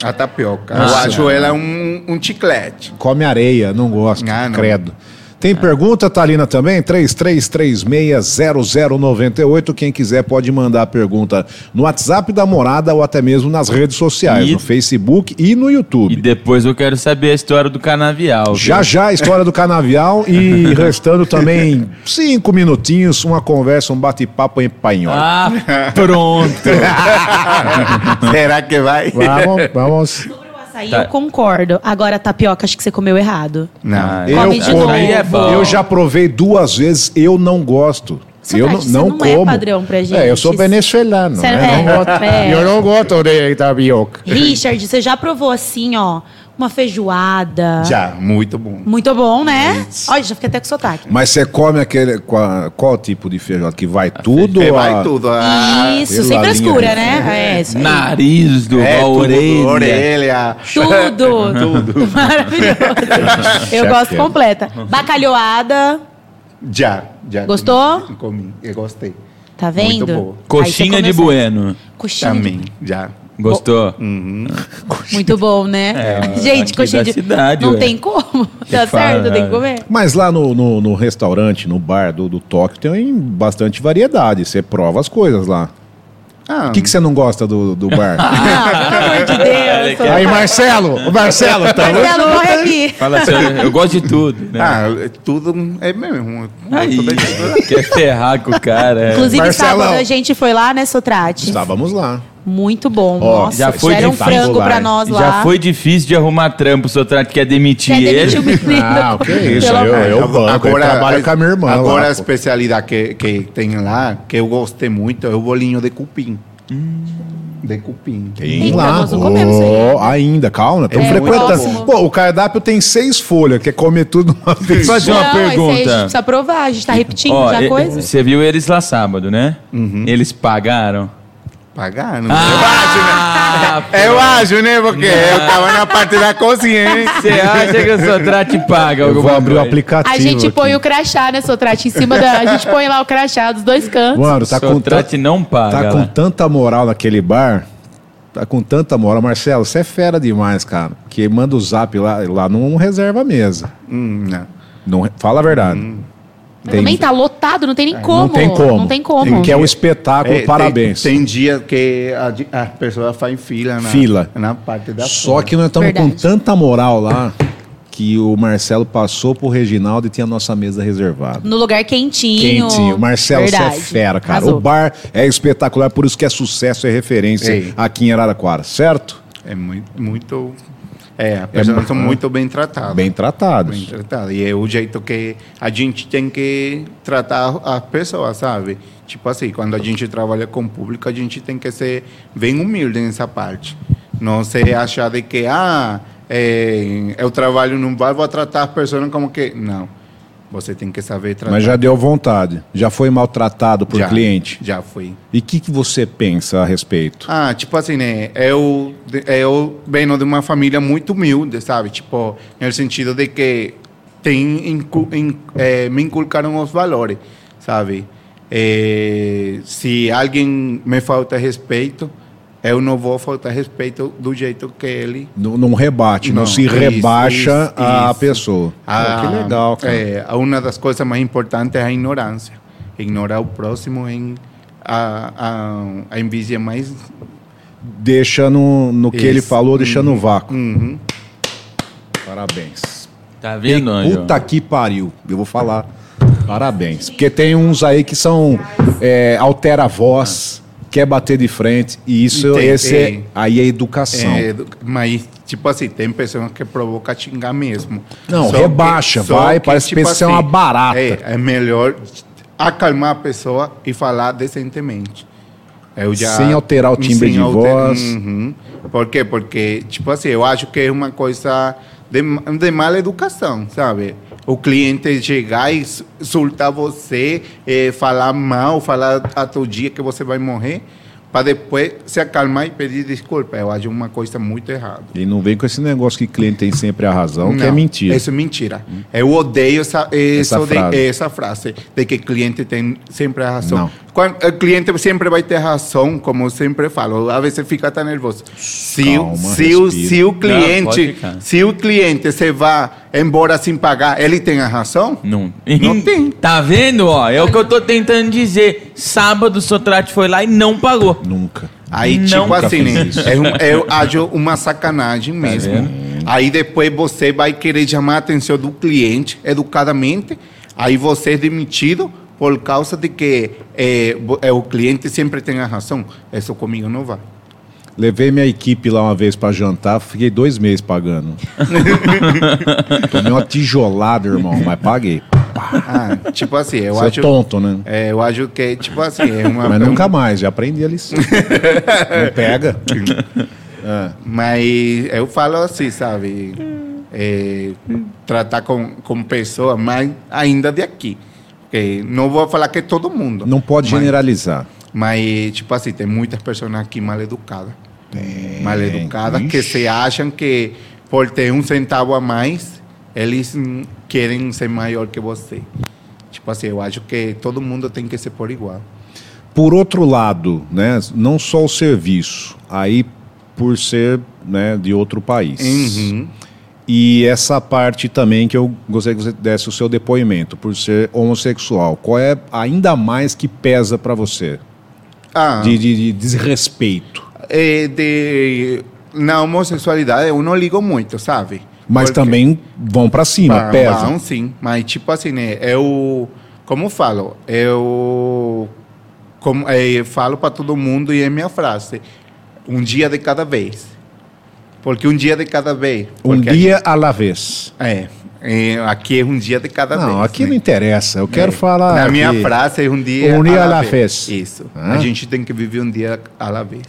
a tapioca. Nossa. Eu acho ela um, um chiclete. Come areia, não gosto. Ah, não. Credo. Tem pergunta, Thalina, também? 33360098. Quem quiser pode mandar a pergunta no WhatsApp da morada ou até mesmo nas redes sociais, E- no Facebook e no E YouTube. depois eu quero saber a história do canavial. Já viu? já a história do canavial e restando também cinco minutinhos, uma conversa, um bate-papo em panhol. Ah, pronto. Será que vai? Vamos, vamos. Açaí, Tá. eu concordo. Agora, tapioca, acho que você comeu errado. Não. Ah, Eu, Come de como- novo. Aí é bom. eu já provei duas vezes, eu não gosto. Eu não, você não não como. é padrão pra gente. É, eu sou venezuelano. Né? é, Não gosto- é. Eu não gosto de tapioca. Richard, você já provou assim, ó, uma feijoada? Já, muito bom. Muito bom, né? Olha, já fiquei até com sotaque. Mas você come aquele. Qual, qual tipo de feijoada? Que vai tudo? É, a- vai tudo. ah, Isso, sem frescura, né? É, isso aí. Nariz do É, a tudo, orelha. orelha. Tudo. Tudo. Maravilhoso. Eu gosto completa. Bacalhoada, Já, já. Gostou? Comi, comi, eu gostei. tá vendo? Muito boa. Coxinha de bueno. Coxinha de Também, já. Gostou? Muito bom, né? É, Gente, coxinha de... cidade, Não ué. tem como. Tá fala, certo? Tem é. que comer. Mas lá no, no, no restaurante, no bar do, do Tóquio, tem bastante variedade. Você prova as coisas lá. Ah, O que, que você não gosta do, do bar? Ah, pelo amor de Deus. Aí, Marcelo! O Marcelo, tá Marcelo, corre aqui. Fala assim, eu- gosto de tudo. Né? ah, tudo é mesmo. Aí, é- quer ferrar com o cara. é. Inclusive, Marcelão. sábado a gente foi lá, né, Sotrate? Estávamos lá. Muito bom. Ó, Nossa, já foi era um frango pra nós lá. Já foi difícil de arrumar trampo, o Sotrate quer demitir Quer ele. demitir o menino. Ah, o que é isso? Eu, eu banco, eu trabalho com a minha irmã Agora lá, a especialidade que, que tem lá, que eu gostei muito, é o bolinho de cupim. De cupim. Tem Eita, lá. nós não comemos isso aí. Ó, ainda, calma. Estamos É, frequentando. Pô, o cardápio tem seis folhas, quer comer tudo de uma vez. Fazer uma Não, esse aí a gente pergunta. precisa provar. A gente tá repetindo Ó, já e- coisa. Você viu eles lá sábado, né? Eles pagaram. Pagar, não Ah, é? Eu acho, né? Porque eu tava na parte da cozinha, hein? Você acha que o Sotrate paga Eu vou abrir o aplicativo. A gente põe aqui. o crachá, né, Sotrate? Em cima da. A gente põe lá o crachá dos dois cantos. Mano, tá com, Sotrate tan- não paga. tá com lá. tanta moral naquele bar. Tá com tanta moral. Marcelo, você é fera demais, cara. Que manda o zap lá, lá não reserva a mesa. Hum, não. Não, fala a verdade. Mas Também tá lotado, não tem nem como. Não tem como. Não tem como. Que é o espetáculo, É, parabéns. Tem, tem dia que a, as pessoas fazem fila na, Fila. na parte da Só fora. que nós estamos com Verdade. tanta moral lá que o Marcelo passou pro Reginaldo e tinha a nossa mesa reservada. No lugar quentinho. Quentinho. Marcelo, você é Verdade. fera, cara. Arrasou. O bar é espetacular, por isso que é sucesso e referência Ei. aqui em Araraquara, certo? É muito, muito... É, as pessoas são muito bem tratadas. Bem tratados. Bem tratado. E é o jeito que a gente tem que tratar as pessoas, sabe? Tipo assim, quando a gente trabalha com o público, a gente tem que ser bem humilde nessa parte. Não se achar de que, ah, é, eu trabalho num bar, vou tratar as pessoas como que... Não. Você tem que saber tratar. Mas já deu vontade. Já foi maltratado por Já, cliente. Já fui. E o que, que você pensa a respeito? Ah, tipo assim, né? Eu, eu venho de uma família muito humilde, sabe? Tipo, no sentido de que tem, incu, in, eh, me inculcaram os valores, sabe? Eh, se alguém me falta respeito, eu não vou faltar respeito do jeito que ele. Não, não rebate, não, Não, se isso, rebaixa isso, a isso. pessoa. Ah, que legal, cara. É, uma das coisas mais importantes é a ignorância. Ignorar o próximo em a, a, a envidia mais. Deixa no, no que ele falou, deixa no vácuo. Uhum. Parabéns. Tá vendo, Anjo? Puta que pariu. Eu vou falar. Parabéns. Porque tem uns aí que são é, altera a voz, quer bater de frente. E isso tem- esse é, é. aí é educação. É, mas, tipo assim, tem pessoas que provocam xingar mesmo. Não, Só rebaixa, só vai, parece que você é uma barata. É, é melhor acalmar a pessoa e falar decentemente. Eu já, Sem alterar o timbre de alter- voz. Uhum. Por quê? Porque, tipo assim, eu acho que é uma coisa de, de mala educação, sabe? O cliente chegar e su- insultar você, eh, falar mal, falar a todo dia que você vai morrer, para depois se acalmar e pedir desculpa. Eu acho uma coisa muito errada. E não vem com esse negócio que cliente tem sempre a razão, que é Não, mentira. Isso é mentira. Eu odeio essa, Essa de- frase. essa frase de que cliente tem sempre a razão. Não. Quando, o cliente sempre vai ter razão, como eu sempre falo. Às vezes fica tão nervoso. Se, Calma, se, o, se o cliente, ficar. se o cliente se vá embora sem pagar, ele tem a razão? Não. Não tem. Tá vendo, ó? É o que eu tô tentando dizer. Sábado o Sotrate foi lá e não pagou. Nunca. Aí, Não tipo assim, né? isso. É um, eu acho uma sacanagem mesmo. vendo? aí depois você vai querer chamar a atenção do cliente educadamente. Aí você é demitido por causa de que eh, o cliente sempre tem a razão. Isso comigo não vai. Levei minha equipe lá uma vez pra jantar, fiquei dois meses pagando. Tomei uma tijolada, irmão, mas paguei. Ah, tipo assim, eu Você é acho. tonto, né? é, eu acho que, tipo assim, é uma. Mas é nunca mais, já aprendi a lição. Não pega. É. Mas eu falo assim, sabe? É, tratar com, com pessoas, mas ainda de aqui. Porque não vou falar que é todo mundo. Não pode mas, generalizar. Mas, tipo assim, tem muitas pessoas aqui mal educadas. mal educadas que Ixi. se acham que por ter um centavo a mais, eles querem ser maior que você. Tipo assim, eu acho que todo mundo tem que ser por igual. Por outro lado, né, não só o serviço, aí por ser né, de outro país. Uhum. E essa parte também que eu gostaria que você desse o seu depoimento, por ser homossexual. Qual é ainda mais que pesa para você? Ah, De, de- de desrespeito. é, de, na homossexualidade eu não ligo muito, sabe? Mas Porque- também vão para cima, Vão, pesa. vão, sim. Mas, tipo assim, né? Eu, como falo, eu como, eh, falo para todo mundo e é minha frase: um dia de cada vez. Porque um dia de cada vez. Um dia à la vez. é, é, aqui é um dia de cada vez. Não, aqui né? não interessa. Eu quero É. falar. Na minha frase é um dia, Um dia à la vez. vez. Isso. Ah. A gente tem que viver um dia à la vez.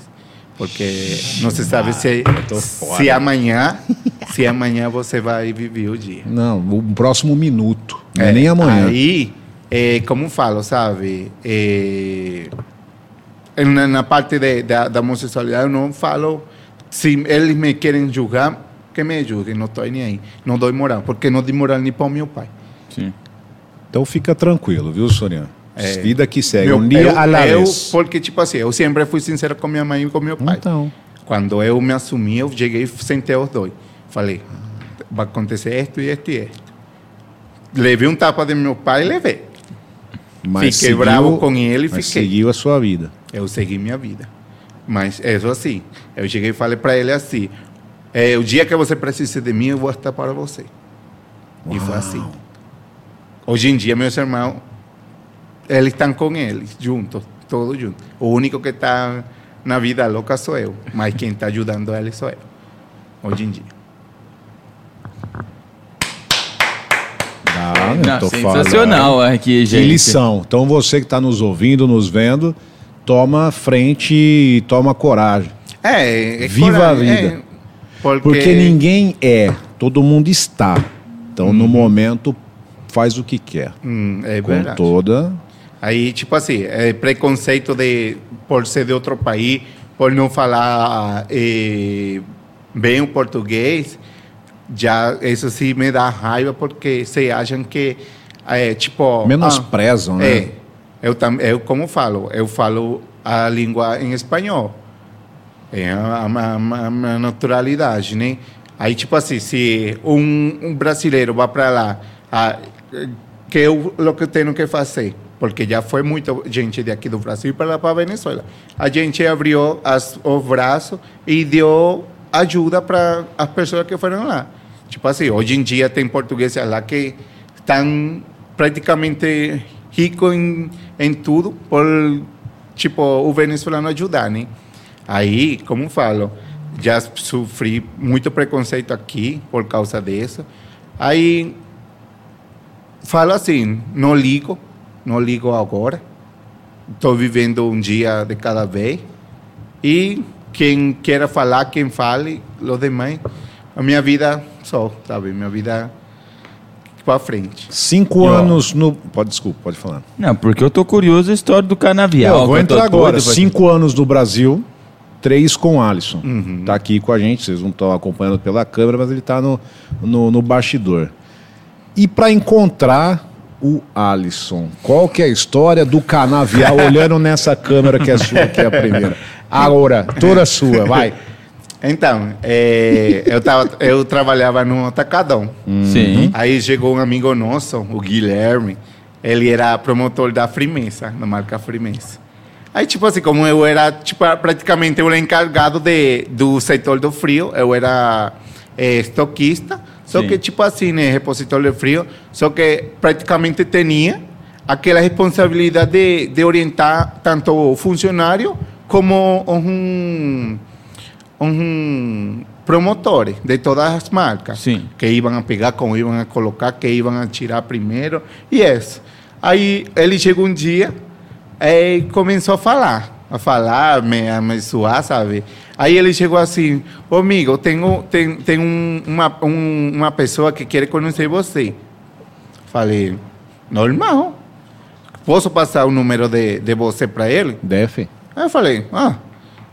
Porque não se sabe se, fora. se amanhã, se amanhã você vai viver o dia. Não, o próximo minuto. Não é nem amanhã. Aí, é, como falo, sabe? É, na, na parte de, da, da homossexualidade, eu não falo. Se eles me querem julgar, que me julguem, não estou nem aí. Não dou moral, porque não dei moral nem para o meu pai. Sim. Então fica tranquilo, viu, Soriano? É. Vida que segue. Meu- um dia eu, à la eu, vez. porque, tipo assim, eu sempre fui sincero com minha mãe e com meu pai. Então. Quando eu me assumi, eu cheguei e sentei os dois. Falei, vai acontecer isto e isto e isto. Levei um tapa de meu pai e levei. Mas Fiquei bravo com ele e mas fiquei. seguiu a sua vida. Eu segui minha vida. Mas é só assim. Eu cheguei e falei para ele assim: é, o dia que você precise de mim, eu vou estar para você. E foi assim. Hoje em dia, meus irmãos, eles estão com eles, juntos, todos juntos. O único que está na vida louca sou eu, mas quem está ajudando eles sou eu. Hoje em dia. Ah, Não, sensacional falando. aqui, Que gente. lição. Então você que está nos ouvindo, nos vendo, toma frente e toma coragem. É, é Viva a coragem, vida. é, porque, Porque ninguém é, todo mundo está. Então, Uhum. no momento, faz o que quer. Hum, é Com verdade. toda. Aí, tipo assim, é preconceito de por ser de outro país, por não falar eh, bem o português, já isso sim me dá raiva porque se acham que é tipo Menosprezam, ah, né? É, eu também, eu como falo, eu falo a língua em espanhol, é a, a, a- a naturalidade, né? Aí tipo assim, se um, um brasileiro vai para lá, que eu o que eu tenho que fazer? Porque já foi muita gente de aqui do Brasil para lá para Venezuela. A gente abriu as, os braços e deu ajuda para as pessoas que foram lá. Tipo assim, hoje em dia tem portugueses lá que estão praticamente ricos em, em tudo por, tipo, o venezuelano ajudar, né? Aí, como falo, já sofri muito preconceito aqui por causa disso. Aí, falo assim, não ligo, não ligo agora. Estou vivendo um dia de cada vez. E quem queira falar, quem fale, os demais. A minha vida só, sabe? Minha vida para frente. Cinco E, ó, anos no. Pode, desculpa, pode falar. Não, porque eu tô curioso a história do canavial. Eu vou entrar agora. doido Cinco anos no Brasil, três com Alisson. Uhum. Tá aqui com a gente, vocês não estão acompanhando pela câmera, mas ele tá no, no, no bastidor. E para encontrar o Alisson, qual que é a história do canavial olhando nessa câmera que é sua, que é a primeira? Agora, toda sua, vai. Então, eh, eu, tava, eu trabalhava no Atacadão. Sim. Aí chegou um amigo nosso, o Guilherme. Ele era promotor da Frimeza, da marca Frimeza. Aí, tipo assim, como eu era tipo, praticamente o encarregado de, do setor do frio, eu era eh, estoquista. Só Sim. que, tipo assim, né, repositor de frio, só que praticamente tinha aquela responsabilidade de, de orientar tanto o funcionário como um, um promotores de todas as marcas. Sim. Que iam a pegar, como iam a colocar, que iam a tirar primeiro. E isso. Aí ele chegou um dia e começou a falar. A falar, me, a me suar, sabe? Aí ele chegou assim, ô amigo, tenho, tem, tem um, uma, um, uma pessoa que quer conhecer você. Falei, normal. Posso passar o número de, de você para ele? Aí eu falei, ah,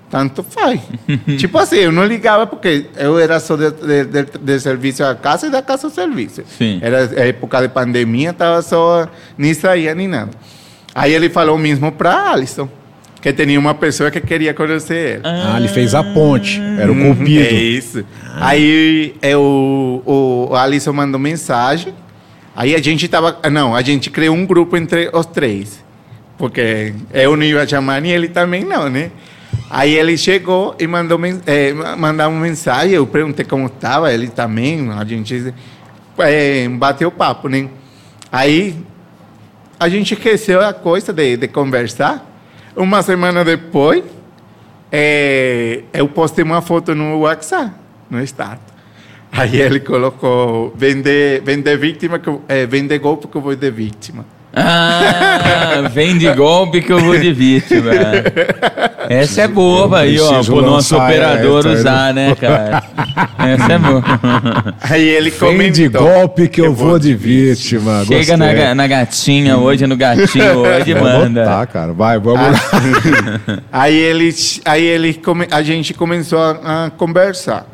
tanto faz. tipo assim, eu não ligava porque eu era só de, de, de, serviço à casa e da casa ao serviço. Sim. Era época de pandemia, estava só, nem saía nem nada. Aí ele falou mesmo para Alisson, que tinha uma pessoa que queria conhecer ele. Ah, ele fez a ponte. Era o Uhum, cupido. É isso. Aí eu, o, o Alisson mandou mensagem. Aí a gente tava. Não, a gente criou um grupo entre os três. Porque eu não ia chamar e ele também não, né? Aí ele chegou e mandou eh, mandar uma mensagem. Eu perguntei como estava, ele também. A gente eh, bateu papo, né? Aí a gente esqueceu a coisa de, de conversar. Uma semana depois, é, eu postei uma foto no WhatsApp, no status. Aí ele colocou, vender, vender vítima, é, vender golpe que eu vou de vítima. Ah, vem de golpe que eu vou de vítima. Essa é boa aí, ó, pro nosso lançar operador essa, usar, né, cara? Essa é boa. Aí ele Vem comentou. de golpe que eu vou de vítima. Chega na, na gatinha hoje, no gatinho hoje, Vou manda. botar, cara. Vai, vamos lá. Aí ele, aí ele come- a gente começou a, a conversar.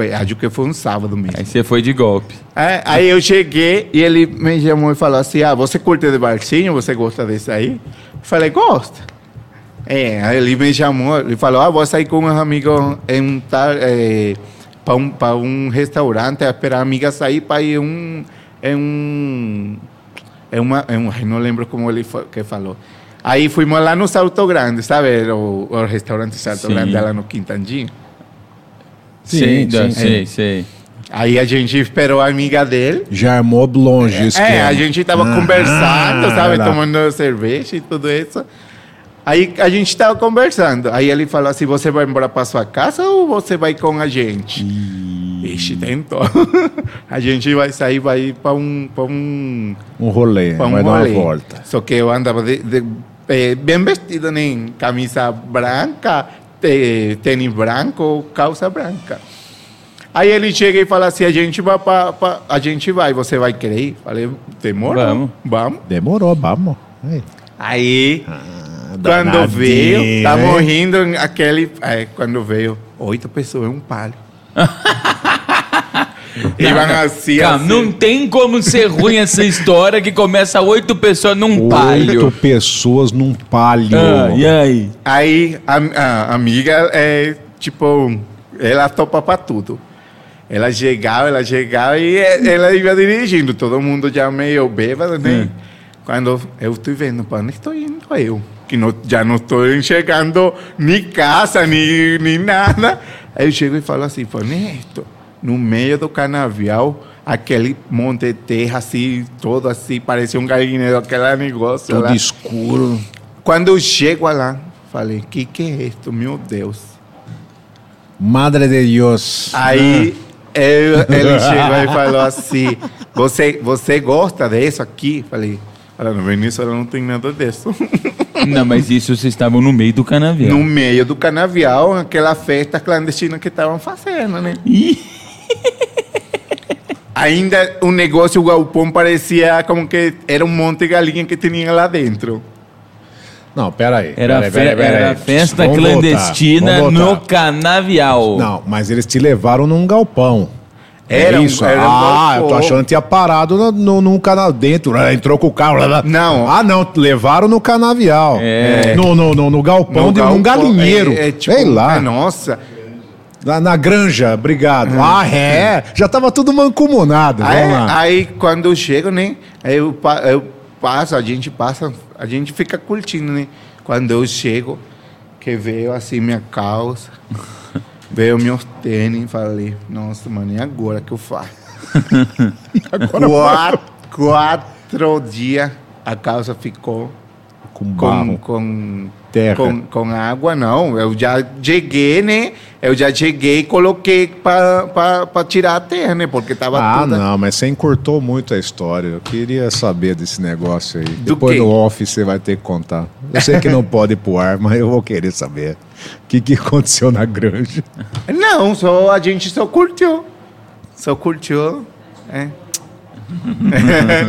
Foi, acho que foi um sábado mesmo. Aí você foi de golpe. É, aí eu cheguei e ele me chamou e falou assim: Ah, você curte de barzinho? Você gosta desse aí? Eu falei: Gosta. É, aí ele me chamou, ele falou: Ah, vou sair com uns amigos em um tal. É, para um, pra um restaurante, a esperar a amiga sair para ir um. Em um. É uma, é um, não lembro como ele que falou. Aí fomos lá no Salto Grande, sabe? O, o restaurante Salto Sim. Grande lá no Quintandinho. Sim, sei, sim, sei, sei. Aí a gente esperou a amiga dele. Já armou longe isso. É, a gente tava Ah, conversando, sabe? lá. Tomando cerveja e tudo isso. Aí a gente tava conversando. Aí ele falou assim: você vai embora para sua casa ou você vai com a gente? Ixi, tentou. a gente vai sair, vai ir para um, pra um, Um rolê, pra um vai dar uma rolê. volta. Só que eu andava de, de- eh, bem vestido, né? Camisa branca, tênis branco, calça branca. Aí ele chega e fala assim: a gente vai, pra, pra- a gente vai, você vai querer ir? Falei: demora. Vamos. Vamos. Demorou, vamos. Aí. Aí, quando danadinho, veio, tá hein? morrendo aquele. é, quando veio, oito pessoas, um palio. Iban assim, Calma, assim. não tem como ser ruim essa história que começa oito pessoas num Oito palio. pessoas num palio. Ah, e aí? Aí a, a amiga é tipo, ela topa pra tudo. Ela chegava, ela chegava e eh, ela ia dirigindo, todo mundo já meio bêbado, né? Quando eu estou vendo, para onde estou indo eu? Que não, já não estou enxergando nem casa, nem, nem nada. Aí eu chego e falo assim, Ernesto, no meio do canavial, aquele monte de terra assim, todo assim, parecia um galinheiro, aquele negócio Tudo lá. escuro. Quando eu chego lá, falei, que que é isso, meu Deus? Madre de Deus. Aí eu- ele chegou e falou assim, você, você gosta disso aqui? Falei, olha, no Venezuela não tem nada disso. Não, mas isso vocês estavam no meio do canavial. No meio do canavial, aquela festa clandestina que estavam fazendo, né? Ih, Ainda o negócio, o galpão parecia como que era um monte de galinha que tinha lá dentro. Não, pera aí. Era, pera aí, fe- pera aí, pera aí. era festa Vamos voltar, clandestina no voltar. canavial. Não, mas eles te levaram num galpão. Era é um- isso? era um ah, eu tô achando que tinha parado no, no, num canal dentro. né? Entrou com o carro. lá, lá. Não. Ah, não. Levaram no canavial. É. No, no, no, no galpão, No de, num galpão, galinheiro. é- é tipo, Sei lá. é, nossa. Na, na granja, obrigado. Ah, é? Já tava tudo mancomunado. Aí, Vamos lá. aí quando eu chego, né? aí Eu, eu passo, a gente passa, a gente fica curtindo, né? Quando eu chego, que veio assim minha calça, veio meus tênis, falei, nossa, mano, e agora que eu faço? quatro, quatro dias a calça ficou Com com, com Terra. Com, com água, não. Eu já cheguei, né? Eu já cheguei e coloquei para tirar a terra, né? Porque tava Ah, toda... não, mas você encurtou muito a história. Eu queria saber desse negócio aí. Do Depois quê? no off você vai ter que contar. Eu sei que não pode ir pro ar, mas eu vou querer saber. O que, que aconteceu na granja? Não, só, a gente só curtiu. Só curtiu. É.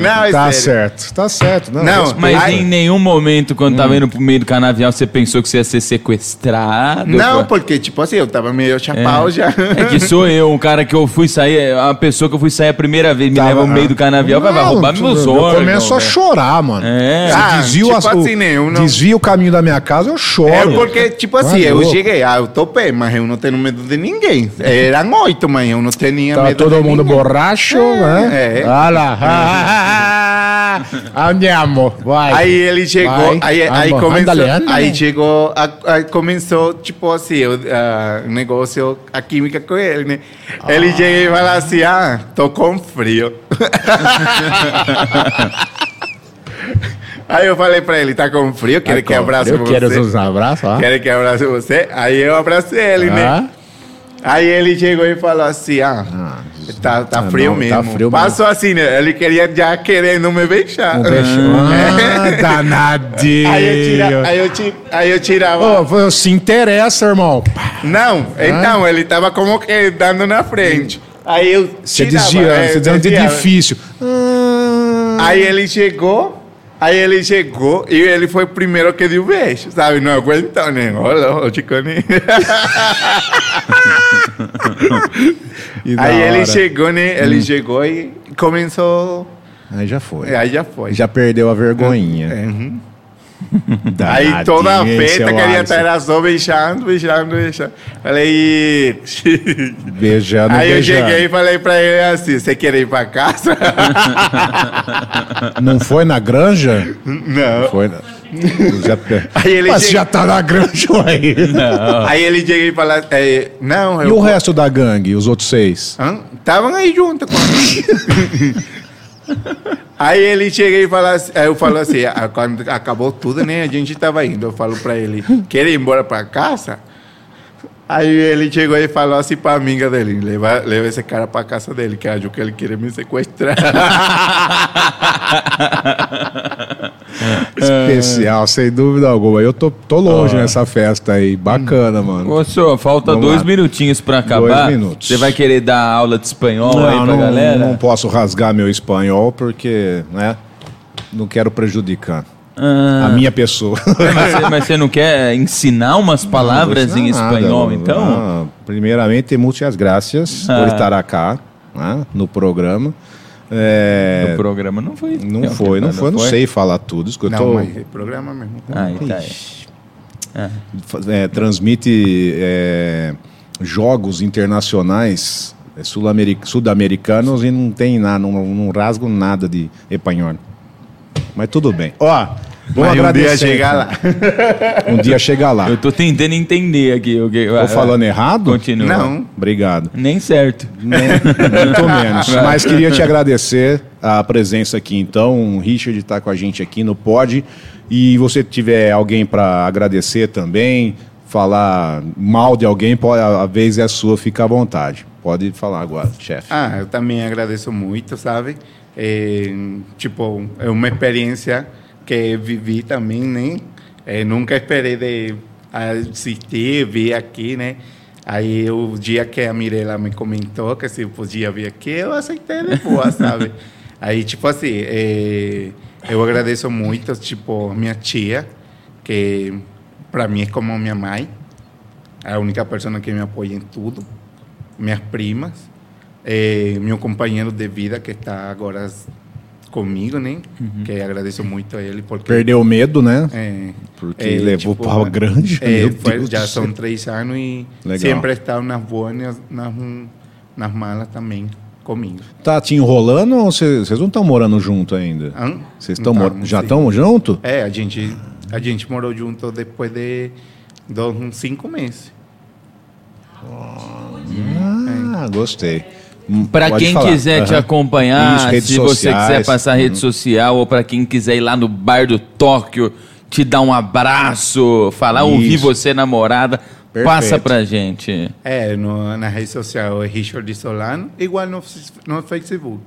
não, é Tá sério. certo, tá certo. Não, Não. Mas Ai. em nenhum momento, quando tava indo pro meio do canavial, você pensou que você ia ser sequestrado? Não, Pô, porque, tipo assim, eu tava meio chapau já. É que sou eu, um cara que eu fui sair, a pessoa que eu fui sair a primeira vez, me Tava- leva no meio do canavial, vai, vai Não, roubar tu- meus Eu órgãos. começo a chorar, mano. É. Ah, desvio, tipo as- assim, o, eu não- desvio o caminho da minha casa, eu choro. É porque, tipo assim, Tá eu louco. cheguei, ah, eu topei, mas eu não tenho medo de ninguém. Eram oito, mas eu não tinha Tava medo todo de mundo ninguém. borracho, né? é. Olha lá. Andiamo, vai. Aí ele chegou, Vai, aí, aí começou, andale, andale. aí chegou, a- aí começou, tipo assim, o a- negócio, a química com ele, né? Ele chega e fala assim, ah, tô com frio. aí eu falei pra ele, tá com frio? Quer que abrace Eu você? quero os abraços, ó. Quer que abrace você? Aí eu abracei ele, Ah. né? Aí ele chegou e falou assim, ah, tá, tá Ah, frio não, mesmo. tá frio mesmo. Passou assim, né? Ele queria já querendo me beijar. Um beijo. Ah, danadinho. Aí eu, tira, aí, eu ti- aí eu tirava. Ô, se interessa, irmão. Não, então, ele tava como que dando na frente. Aí eu Você tirava, desvia, é, você dizendo de desviava. difícil. Ah, Aí ele chegou, aí ele chegou e ele foi o primeiro que deu beijo, sabe? Não aguentou, né? Olha, o Chicone. e da Aí ele chegou, né? Ele chegou e começou. Aí já foi. Aí já foi. Já perdeu a vergonhinha. É, uhum. Aí toda a hein, festa seu queria estar só beijando, beijando, beijando. Falei. Beijando, Aí eu beijando. cheguei e falei pra ele assim: você quer ir pra casa? Não foi na granja? Não. Foi. na- Já... Aí ele Mas chega- já tá na granja aí. Aí ele chega e fala: é, Não, E eu. o resto da gangue, os outros seis? Estavam aí junto com Aí ele chega e fala assim, aí eu falo assim, ah, quando acabou tudo, né? A gente tava indo. Eu falo pra ele, quer ir embora pra casa? Aí ele chegou e falou assim pra amiga dele, leva, leva esse cara pra casa dele, que acho que ele queria me sequestrar. Especial, sem dúvida alguma. Eu tô, tô longe nessa festa aí. Bacana, mano. Ô, senhor, falta Vamos dois lá. minutinhos pra acabar. Dois minutos. Você vai querer dar aula de espanhol aí pra não, galera? não posso rasgar meu espanhol porque, né? Não quero prejudicar Ah, a minha pessoa. mas, você, mas você não quer ensinar umas palavras em espanhol, nada. então? Ah, primeiramente, muitas graças Ah. por estar aqui né, no programa. É, O programa não foi. não foi, não foi, não sei falar tudo. isso que eu Não, tô- mas é programa mesmo. Ah, tá é, transmite é, jogos internacionais é, sul-ameri- sul-americanos e não tem nada, não, não rasgo nada de espanhol. Mas tudo bem. Ó, vou Mas um dia agradecer. chegar lá. Um dia chegar lá. Eu tô tentando entender aqui. que- Tô falando errado? Continua. Não. Obrigado. Nem certo. Muito menos. Mas queria te agradecer a presença aqui, então. O Richard está com a gente aqui no Pod. E você tiver alguém para agradecer também, falar mal de alguém, pode, a vez é sua, fica à vontade. Pode falar agora, chefe. Ah, eu também agradeço muito, sabe? É, tipo, é uma experiência que vivi também, né? É, nunca esperei de assistir, vir aqui, né? Aí o dia que a Mirella me comentou que se podia vir aqui, eu aceitei de boa, sabe? Aí, tipo assim, é, eu agradeço muito, tipo, minha tia, que para mim é como minha mãe, a única pessoa que me apoia em tudo minhas primas, eh, meu companheiro de vida que está agora comigo, né? Que agradeço muito a ele porque Perdeu o medo, né? é, Porque é, levou tipo, para grande. é, foi- já são três anos e Legal. sempre está nas boas e nas, nas, nas malas também comigo. Tá te enrolando ou vocês não estão morando junto ainda? Vocês estão já estão junto? É, a gente a gente morou junto depois de, de uns cinco meses. Ah, gostei. Pra pode quem falar. quiser te Aham. acompanhar, Isso, se você quiser sociais. passar rede social ou pra quem quiser ir lá no bar do Tóquio te dar um abraço, falar, ouvir Isso. você, namorada, Perfeito. passa pra gente. É, no, na rede social é Richard Solano, igual no, no Facebook.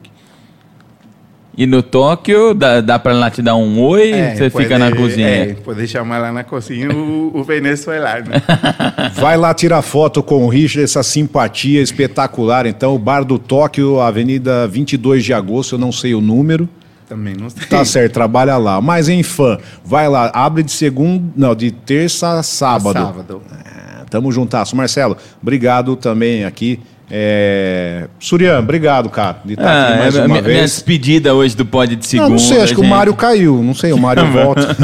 E no Tóquio, dá, dá pra lá te dar um oi? É, você pode- fica na cozinha. É, pode chamar lá na cozinha o, o venezuelano. Vai lá tirar foto com o Richard, essa simpatia espetacular. Então, o Bar do Tóquio, Avenida 22 de Agosto, eu não sei o número. Também não sei. Tá certo, trabalha lá. Mas em fã, vai lá, abre de segunda, não, de terça a sábado. Sábado. É, tamo juntasso. Marcelo, obrigado também aqui. É... Surian, obrigado, cara, de estar Ah, aqui mais é, uma minha, minha vez. despedida hoje do Pod de Segunda. não, não sei, acho que o gente. Mário caiu. Não sei, o Mário volta.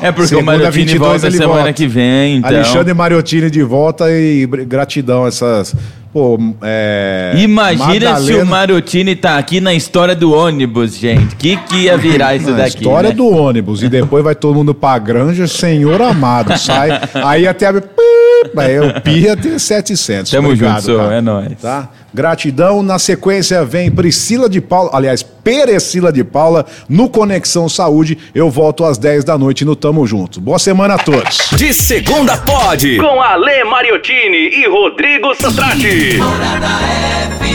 É porque Segunda, o Mariotini 22 volta ele semana volta. que vem, então. Alexandre Mariottini de volta e gratidão essas. Pô, é, Imagina se o Madalena- Mariotini tá aqui na história do ônibus, gente. O que, que ia virar isso Não, a daqui? história né? do ônibus. E depois vai todo mundo pra granja, senhor amado. Sai. aí até abre. Aí o pi ia ter 700. Tamo Obrigado, junto, Sô, cara. é nóis. Tá? Gratidão. Na sequência vem Priscila de Paula, aliás, Perecila de Paula, no Conexão Saúde. Eu volto às 10 da noite no Tamo Junto. Boa semana a todos. De segunda pode. Com Ale Mariottini e Rodrigo Satrati. Morada